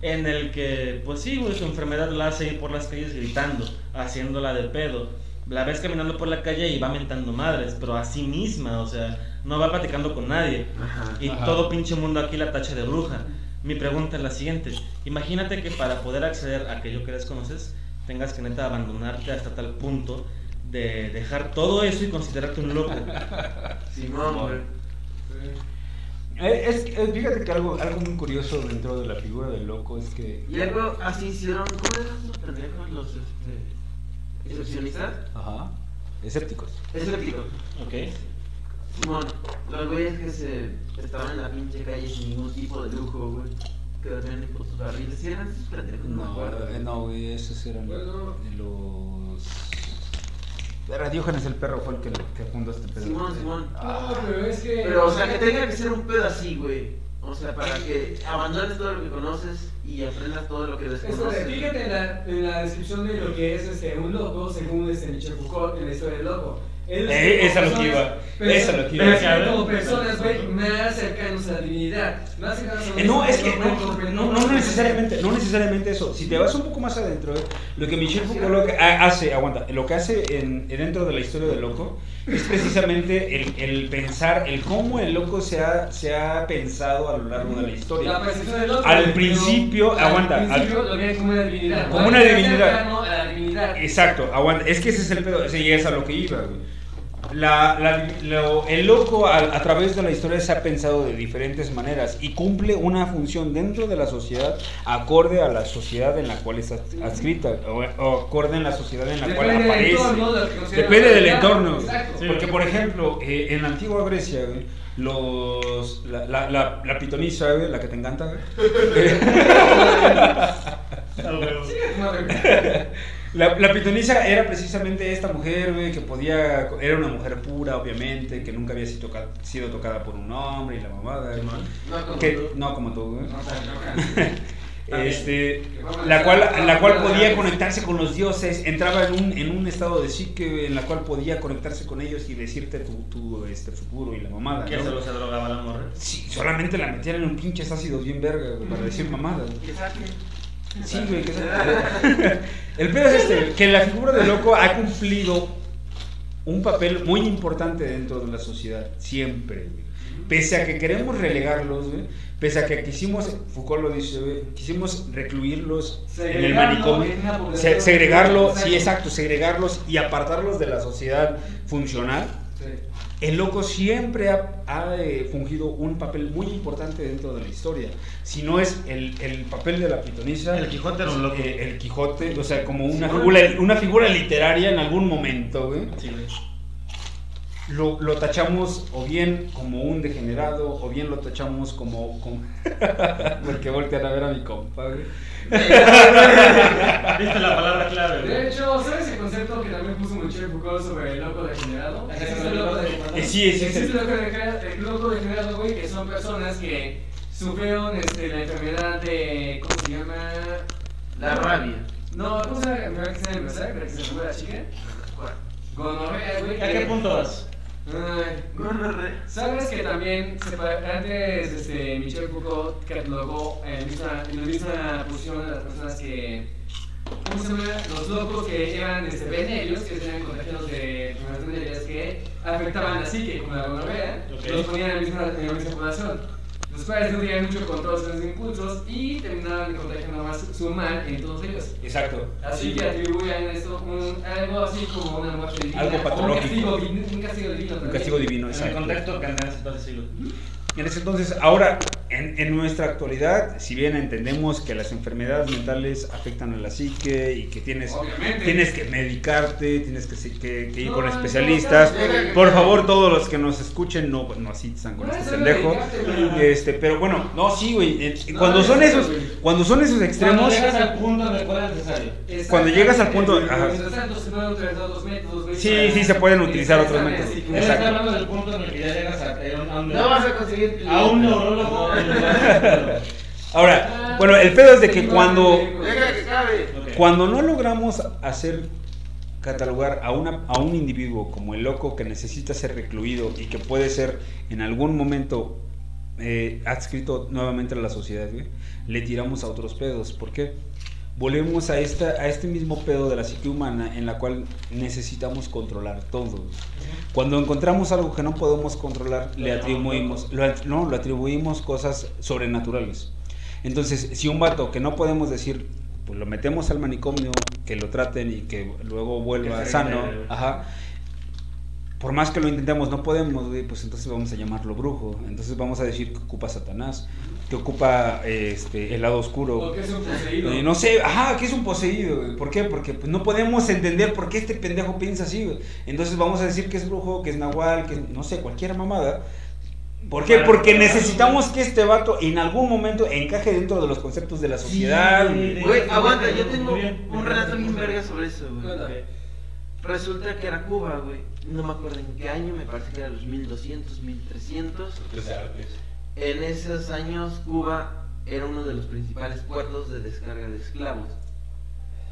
en el que, pues sí, güey, su enfermedad la hace ir por las calles gritando, haciéndola de pedo. La ves caminando por la calle y va mentando madres, pero a sí misma, o sea, no va platicando con nadie. Ajá. Y Ajá. todo pinche mundo aquí la tacha de bruja. Mi pregunta es la siguiente. Imagínate que para poder acceder a aquello que desconoces, tengas que neta abandonarte hasta tal punto de dejar todo eso y considerarte un loco. Simón, güey. Eh, Es, eh, fíjate que algo, algo muy curioso dentro de la figura del loco es que. Y algo así hicieron. ¿Cómo eran esos pendejos los este, excepcionistas? Ajá. Escépticos. Escépticos. ¿Ok? Simón, los güeyes que se estaban en la pinche calle sin ningún tipo de lujo, güey. Que dormían en putos barriles. ¿Sí eran esos pendejos? No, eh, no, güey, esos eran Bueno. los. Era Diógenes el perro fue el que, que fundó este pedo. Simón, Simón. Ah, No, pero es que. Pero, o sea, que tenga que ser un pedo así, güey. O sea, para que abandones todo lo que conoces y aprendas todo lo que desconoces. fíjate en la, en la descripción de lo que es este, un loco, según este Michel Foucault en la historia del loco. Eh, esa lo que iba, esa es lo que iba. pero como personas, güey, más cercanos a la divinidad. Más cercanos a Eh, No, es que no, no, necesariamente, no necesariamente eso. Si te vas un poco más adentro, eh, lo que Michel Foucault hace, aguanta, lo que hace en, en dentro de la historia del loco es precisamente el, el pensar, el cómo el loco se ha, se ha pensado a lo largo de la La historia. percepción del otro, Al principio, aguanta, Al principio lo ven como una divinidad. Como una divinidad. cercano a la divinidad. Exacto, aguanta. Es que ese es el pedo, ese es a lo que iba, güey. La, la- lo- el loco a, a través de la historia se ha pensado de diferentes maneras y cumple una función dentro de la sociedad acorde a la sociedad en la cual está adscrita o, o acorde en la sociedad en la cual Depende del aparece. entorno, de Depende del entorno. Exacto. Porque, por ejemplo, eh, en la antigua Grecia, güey, los, la, la, la, la pitonisa, güey, la que te encanta, La, la pitonisa era precisamente esta mujer, güey, que podía, era una mujer pura, obviamente, que nunca había sido, toca- sido tocada por un hombre y la mamada. No como Que- tú. no como tú, güey. No, Este, la cual, la cual podía conectarse con los dioses, entraba en un, en un estado de psique en la cual podía conectarse con ellos y decirte tu, tu este, futuro y la mamada. Que ¿no? solo se drogaba la morra. Sí, solamente la metían en un pinches ácidos bien verga, güey, para decir mamada. Sí, güey, que El pedo es este, que la figura del loco ha cumplido un papel muy importante dentro de la sociedad, siempre, güey. Pese a que queremos relegarlos, güey, pese a que quisimos, Foucault lo dice, güey, quisimos recluirlos en el manicomio, en una población. se- segregarlo, sí, Exacto. exacto, segregarlos y apartarlos de la sociedad funcional. Sí. El loco siempre ha, ha, eh, fungido un papel muy importante dentro de la historia. Si no es el, el papel de la pitonisa, El Quijote era un loco. eh, el Quijote, o sea, como una figura, una figura literaria en algún momento, güey. Sí, güey. Lo, lo tachamos o bien como un degenerado, o bien lo tachamos como... como... Porque voltean a ver a mi compa, güey. Viste la palabra clave, De güey. hecho, ¿sabes el concepto que también puso Michel Foucault sobre el loco degenerado? Existe el loco degenerado. Sí, sí, sí. Existe el loco degenerado, güey, que son personas que sufrieron este, la enfermedad de. ¿Cómo se llama? La rabia. No, ¿cómo se llama la enfermedad que se llama empezar? ¿Para que se me la chica? Gonorrea, güey. ¿A qué punto vas? Ay. ¿Sabes que también separa- antes este, Michel Foucault catalogó en la misma, en la misma posición a las personas que, ¿cómo se llama? Los locos que eran este, venerios, que tenían contagiados de enfermedades que afectaban la psique, como la gonorrea, Ok. los ponían en la misma, en la misma población. Los cuales no tenían mucho control sobre sus impulsos y terminaban contagiando más su mal en todos ellos. Exacto. Así que atribuían esto un, algo así como una muerte divina. Algo patológico. Un castigo, divino- un castigo divino. Un también. castigo divino, En el exacto. contexto que antes entonces siglo. En ese entonces, ahora, en, en nuestra actualidad, si bien entendemos que las enfermedades mentales afectan a la psique y que tienes, Obviamente. tienes que medicarte, tienes que, se- que- que ir No, con especialistas, no, no, no. por favor, todos los que nos escuchen, no, no asistan con No, este pendejo. Este, pero bueno, no, sí, güey. eh, No, Cuando son eso, esos, cuando son esos Cuando extremos, llegas al punto en el cual es necesario. Cuando llegas al punto- ajá. Sí, sí, se pueden utilizar otros métodos. Exacto. No vas a conseguir a un neurólogo. ahora, bueno, el pedo es de que cuando. Cuando no logramos hacer catalogar a, una, a un individuo como el loco que necesita ser recluido y que puede ser en algún momento eh, adscrito nuevamente a la sociedad, le tiramos a otros pedos. ¿Por qué? Volvemos a, esta, a este mismo pedo de la psique humana en la cual necesitamos controlar todo. Cuando encontramos algo que no podemos controlar, le atribuimos, lo, no, lo atribuimos cosas sobrenaturales. Entonces, si un vato que no podemos decir, pues lo metemos al manicomio, que lo traten y que luego vuelva Que sano, ajá. Por más que lo intentemos, no podemos, güey, pues entonces vamos a llamarlo brujo. Entonces vamos a decir que ocupa Satanás, que ocupa este, el lado oscuro. O que es un poseído. Eh, no sé, ajá, que es un poseído, güey. ¿Por qué? Porque pues, no podemos entender por qué este pendejo piensa así, güey. Entonces vamos a decir que es brujo, que es nahual, que no sé, cualquier mamada. ¿Por qué? Porque necesitamos que este vato en algún momento encaje dentro de los conceptos de la sociedad. güey. Güey, aguanta, yo tengo un relato bien verga sobre eso, güey. Resulta que era Cuba, güey. No me acuerdo en qué año, me parece que era los 1200, 1300. En esos años Cuba era uno de los principales puertos de descarga de esclavos.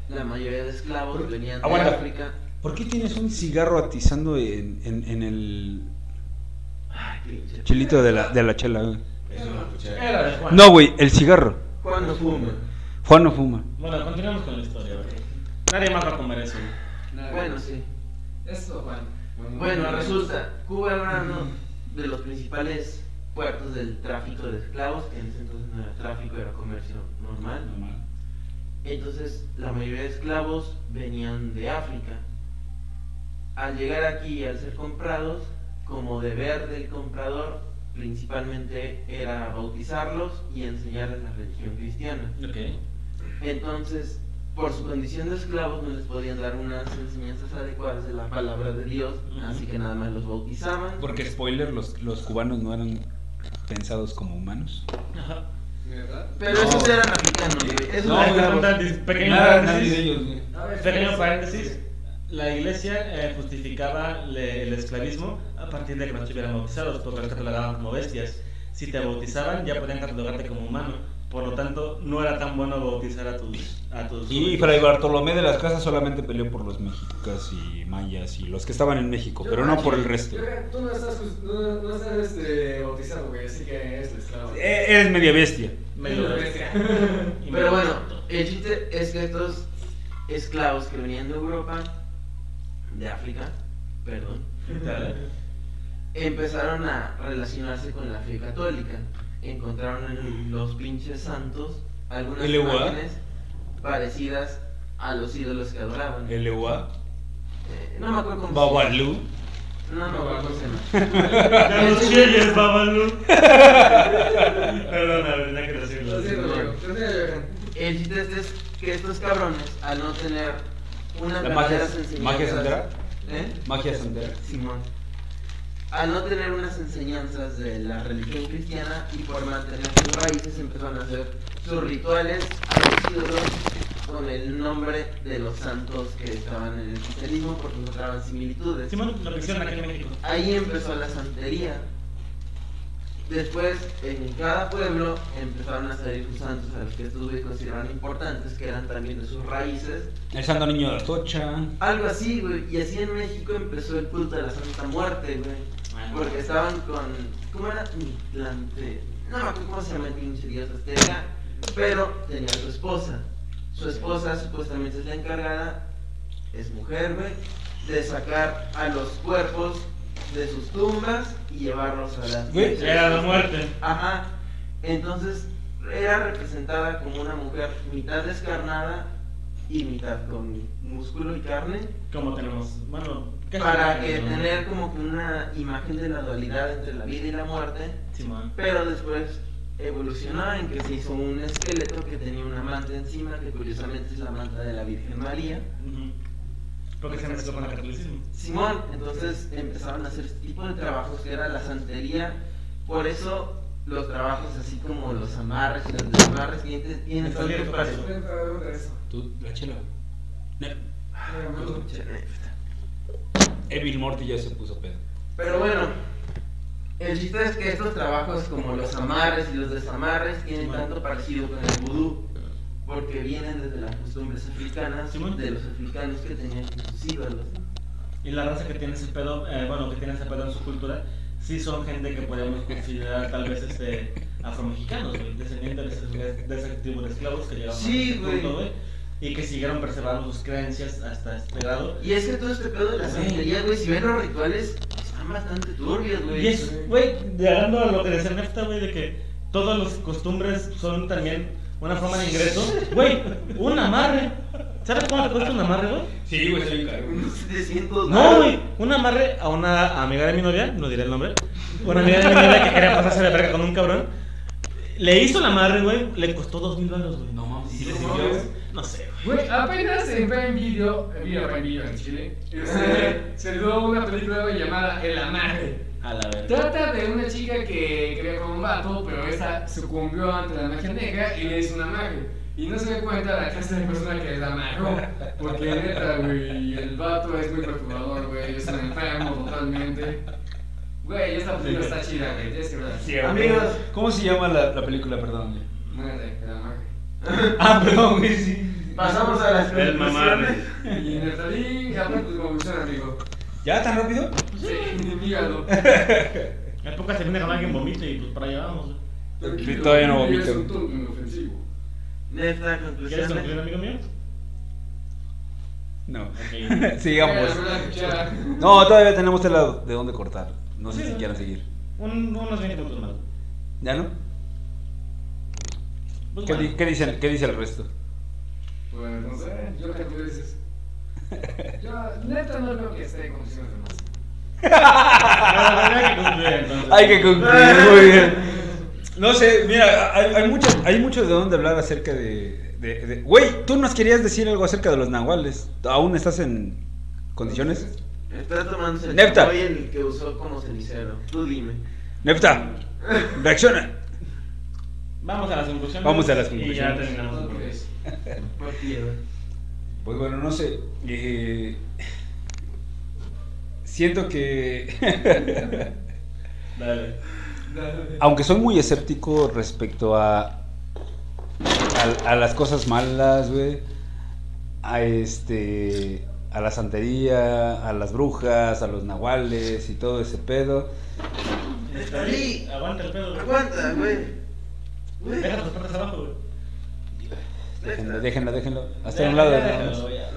La mayoría de esclavos venían de Aguanta. África. ¿Por qué tienes un cigarro atizando en, en, en el Ay, chilito de la, de la chela? güey? Eso no escuché. Era de Juan. No, güey, el cigarro. Cuando fuma. Juan no fuma. Bueno, continuamos con la historia, güey. Nadie más va a comer eso, güey. Bueno, sí. Esto, Juan. Bueno, resulta, Cuba era uno de los principales puertos del tráfico de esclavos, que en ese entonces no era tráfico, era comercio normal. Entonces, la mayoría de esclavos venían de África. Al llegar aquí y al ser comprados, como deber del comprador, principalmente era bautizarlos y enseñarles la religión cristiana. Ok. Entonces, por su condición de esclavos, no les podían dar unas enseñanzas adecuadas de la palabra de Dios, así que nada más los bautizaban. Porque, spoiler, los, los cubanos no eran pensados como humanos. Ajá. ¿Verdad? Pero No. esos eran africanos, güey. Esos No, eran. Paréntesis, Pequeño Nada, nadie paréntesis. de ellos, ver, Pequeño paréntesis. La iglesia eh, justificaba le- el esclavismo a partir de que no estuvieran bautizados, porque los catalogaban como bestias. Si te bautizaban, ya podían catalogarte como humano. Por lo tanto, no era tan bueno bautizar a tus. A tus Y Fray Bartolomé de las Casas solamente peleó por los mexicas y mayas y los que estaban en México, Yo pero no por el resto. yo creo que Tú no estás, no, no estás este, bautizado, güey, así que eres esclavo. Eh, Eres media bestia. medio bestia. y Pero bueno, el chiste es que estos esclavos que venían de Europa, de África, perdón, empezaron a relacionarse con la fe católica. Encontraron en los pinches santos algunas imágenes parecidas a los ídolos que adoraban. El Ewa, Eh, no me acuerdo cómo se llama. Babalú. No, no me acuerdo cómo se llama. De los cheyes, Babalu. Perdona, verdad que decirlo. El chiste este es que estos cabrones, al no tener unas La magia- enseñanzas... magia santera. ¿Eh? Magia santera. Simón. Al no tener unas enseñanzas de la religión cristiana y por mantener sus raíces empezaron a hacer sus rituales a los ídolos con el nombre de los santos que estaban en el cristianismo porque encontraban similitudes. Simón, lo que hicieron aquí en México. Ahí empezó la santería. Después, en cada pueblo empezaron a salir sus santos a los que estos güeyes consideraban importantes, que eran también de sus raíces. El Santo Niño de Atocha. Algo así, güey. Y así en México empezó el culto de la Santa Muerte, güey. Porque estaban con. ¿Cómo era? Mitlante. No me acuerdo cómo se llama el pinche dios azteca. Pero tenía a su esposa. Su esposa supuestamente es la encargada, es mujer, güey, de sacar a los cuerpos de sus tumbas y llevarlos a las. Güey, Era la muerte. Ajá. Entonces era representada como una mujer mitad descarnada y mitad con músculo y carne Como tenemos. Bueno, ¿qué para que ¿no? tener como que una imagen de la dualidad entre la vida y la muerte, Simón. pero después evolucionó en que se hizo un esqueleto que tenía una manta encima, que curiosamente es la manta de la Virgen María. Porque se mezcló con el catolicismo. Simón, entonces empezaron a hacer este tipo de trabajos que era la santería, por eso los trabajos así como los amarres y los desamarres tienen, tienen tanto pregunta eso. Tú, la chela. Ne- Pero Evil Morty ya se puso pedo. bueno, el chiste es que estos trabajos como los amarres y los desamarres tienen Simón. tanto parecido con el vudú, porque vienen desde las costumbres africanas, Simón. de los africanos que tenían sus ídolos. Y la raza que tiene ese pedo, eh, bueno, que tiene ese pedo en su cultura, sí son gente que podemos considerar tal vez este afromexicanos, güey, descendientes de, ese- de ese tipo de esclavos que llegaron Sí, a güey. Y que siguieron preservando sus creencias hasta este grado. Y es que todo este pedo de la santería, güey, si ven los rituales, están bastante turbios, güey. Y es, güey, llegando a lo que decía Nefta, güey, de que todas las costumbres son también una forma de ingreso. Güey, un amarre. ¿Sabes cuánto te cuesta un amarre, güey? Sí, güey, soy caro. Unos 700 No, güey, un amarre a una amiga de mi novia, no diré el nombre, una amiga de mi novia que quería pasarse de verga con un cabrón. Le hizo el amarre, güey, le costó dos mil baros, güey. No mames, ¿Y ¿sí le sirvió, sirvió? güey? No sé, güey. Güey, apenas en Prime Video, eh, Video Prime Video en Chile, se dio una película llamada El Amarre. A la verga. Trata de una chica que quería con un vato, pero esta sucumbió ante la magia negra y le hizo un amarre. Y no se dio cuenta la clase de persona que la amarró. Porque neta, güey, el vato es muy perturbador, güey, es un enfermo totalmente. Güey, esta película está chida, güey, tienes que verla. Amigos. ¿Cómo se llama la, la película, perdón? Muérete, el amarre. Ah, perdón, güey, sí. Pasamos a las El mamá, conclusiones. Y Neftalí, Japón, pues como funciona, amigo. ¿Ya tan rápido? Sí, mi hígado. En pocas se viene con alguien vomite y pues para allá vamos. Tranquilo, todavía no es vomito. un tono inofensivo. Neta, ¿Quieres concluir, amigo mío? No. Ok. Sigamos. No, todavía tenemos tela de dónde cortar. No sé Sí. si quieran seguir. Un- unos 20 minutos más. ¿Ya no? Pues ¿Qué, bueno. di- qué dice, ¿Qué dice el resto? Bueno, entonces, yo creo que dices. Yo, neta, no creo que esté en condiciones de más. Hay que concluir entonces. Hay que concluir, muy bien. No sé, mira, hay, hay mucho, hay mucho de dónde hablar acerca de, de, de- Güey, tú nos querías decir algo acerca de los nahuales. ¿Aún estás en condiciones? Está tomándose el Nepta. el que usó como cenicero. Tú dime. Nepta, reacciona. Vamos a las conclusiones. Vamos a las Y ya conclusiones. terminamos. Ok. Por piedra. Pues bueno, no sé. eh, siento que... Dale. Aunque soy muy escéptico respecto a, a, a las cosas malas, güey, a este, a la santería, a las brujas, a los nahuales y todo ese pedo. Neftalí, Aguanta el pedo. güey. aguanta, güey. Güey, Deja tus patas abajo, güey. Déjenlo, déjenlo, déjenlo. Hasta un lado. ya.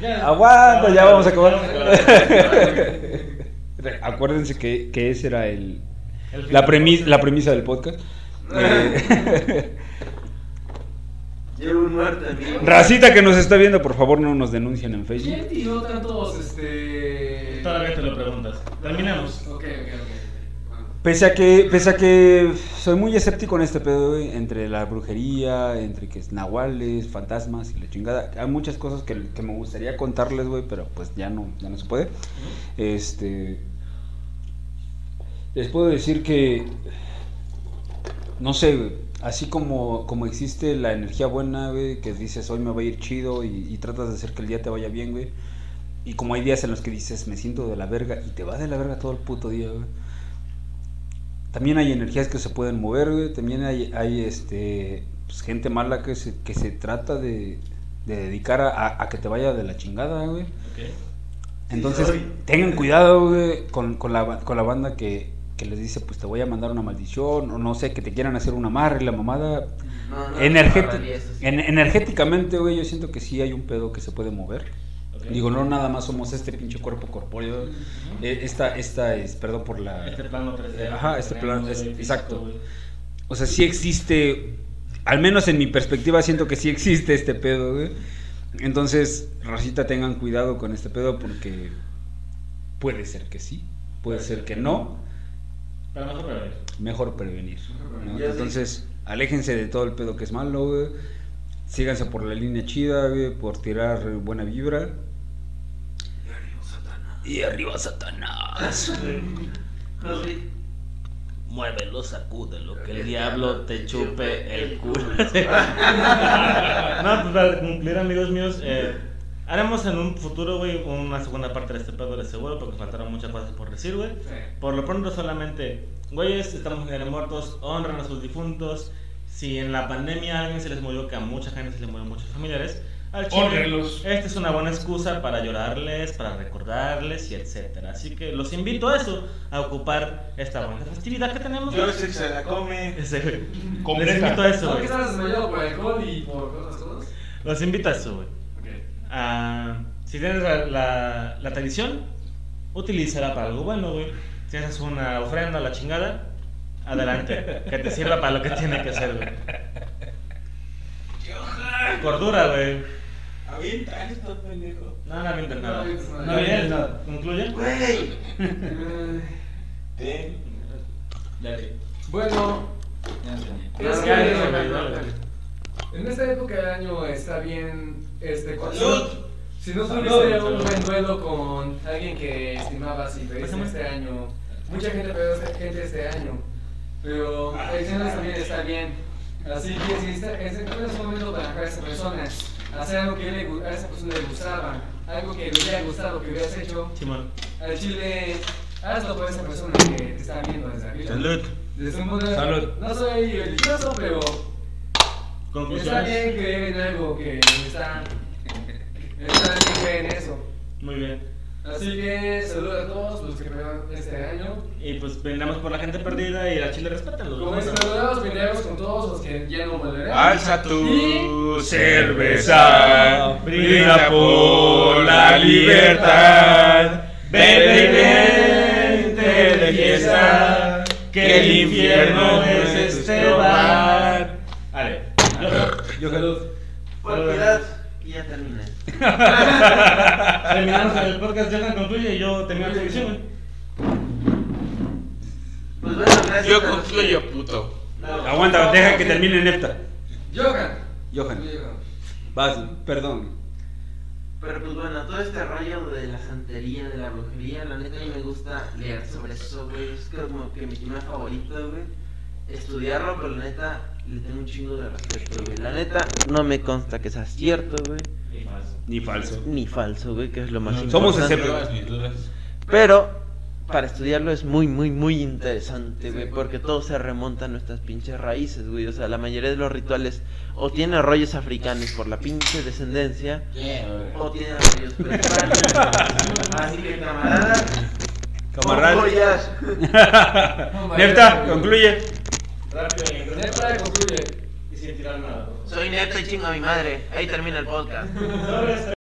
Ya. Aguanta, ya vamos a acabar. Acuérdense que, que ese era el, El la, premisa, la premisa del podcast. Eh, Llevo un muerto, amigo. Racita que nos está viendo, por favor no nos denuncien en Facebook. ¿Quién tiró tantos, este. Todavía te lo preguntas. Terminamos. Ok, ok, ok. Pese a que, pese a que soy muy escéptico en este pedo, güey, entre la brujería, entre que es nahuales, fantasmas y la chingada. Hay muchas cosas que, que me gustaría contarles, güey, pero pues ya no, ya no se puede. Este. Les puedo decir que. No sé, güey, así como, como existe la energía buena, güey, que dices hoy me va a ir chido y, y tratas de hacer que el día te vaya bien, güey. Y como hay días en los que dices me siento de la verga y te va de la verga todo el puto día, güey. También hay energías que se pueden mover, güey. También hay, hay este, pues, gente mala que se, que se trata de, de dedicar a, a que te vaya de la chingada, güey. Entonces, tengan cuidado, güey, con, con, la, con la banda que, que les dice, pues te voy a mandar una maldición, o no sé, que te quieran hacer un amarre, la mamada. No, no, Energeti- agarraría eso, sí. en- energéticamente, güey, yo siento que sí hay un pedo que se puede mover. Digo, no nada más somos este pinche cuerpo corpóreo. Eh, esta, esta es, perdón por la... Este plano 3D. Ajá, este plano, es- exacto. O sea, sí existe, al menos en mi perspectiva siento que sí existe este pedo, güey. Entonces, Rosita, tengan cuidado con este pedo porque puede ser que sí, puede ser que no, Pero mejor prevenir. mejor prevenir. ¿no? Ya sí. Entonces, aléjense de todo el pedo que es malo, güey. Síganse por la línea chida, güey, por tirar buena vibra. Y arriba Satanás. José, Muévelo, sacúdelo, que el diablo te chupe el culo. no, pues para concluir, amigos míos, eh, haremos en un futuro, güey, una segunda parte de este pedo de seguro, porque faltaron muchas cosas por decir, güey. Por lo pronto, solamente, güeyes, estamos en de muertos, honran a sus difuntos. Si en la pandemia a alguien se les murió, que a mucha gente se les murió muchos familiares, al chile, esta es una buena excusa para llorarles, para recordarles y etcétera. Así que los invito a eso, a ocupar esta bonita festividad que tenemos. Yo sé que se la come. Ese. Les invito a eso, ¿No que güey. estabas desmayado por alcohol y por otras cosas? Los invito a eso, güey. Ok. Ah, si tienes la, la, la tradición, utilízala para algo bueno, güey. Si haces una ofrenda a la chingada, adelante. Que te sirva para lo que tiene que ser, güey. Cordura, güey. Avienta esto, pendejo. No, no avientes nada. No avientes nada. No avientes nada. ¿Concluye? Güey. Ten. Dale. Bueno, es No, que ya, ya, ya, ya. en esta época del año está bien este cuando- Salud. Si no tuviste un buen duelo con alguien que estimabas y perdiste Pásame. este año, mucha gente perdió gente este año, pero adicionales también está bien. Así que si está, es un momento para esa persona, hacer algo que le, a esa persona le gustaba, algo que le hubiera gustado que hubieras hecho, Simón. al chile, hazlo por esa persona que te está viendo desde arriba. Salud. Desde un de- Salud. No soy religioso, pero Está bien creer en algo que está. Está bien creer en eso. Muy bien. Así que saludos a todos los que prueban este año. Y pues vendamos por la gente perdida y la chile respétenlo. Como saludamos, vendremos con todos los que ya no volverán. Alza tu Y- cerveza, brinda por la libertad. Vete y vente de fiesta, que el infierno es este bar. Vale. Yo salud. Por piedad, y ya terminé. Terminamos el podcast, Johan concluye y yo termino la sección, güey. Pues bueno, gracias. Yo concluyo, puto. Aguanta, deja que termine Nefta. Johan. Johan. Johan. Vas, perdón. Pero pues bueno, todo este rollo de la santería, de la brujería, la neta a mí me gusta leer sobre eso, güey. Es como que mi tema favorito, güey. Estudiarlo, pero la neta le tengo un chingo de respeto, güey. La neta no me consta que sea cierto, güey. Ni falso. Ni falso, güey, que es lo más Somos importante. escépticos. Pero para estudiarlo es muy, muy, muy interesante, güey, porque todo se remonta a nuestras pinches raíces, güey. O sea, la mayoría de los rituales o tienen rollos africanos por la pinche descendencia, o tienen rollos. Así que, camarada, Camarada. joyas. Nefta, concluye. Rápido Nefta concluye. Y sin tirar nada. Soy neto y chingo a mi madre. Ahí termina el podcast.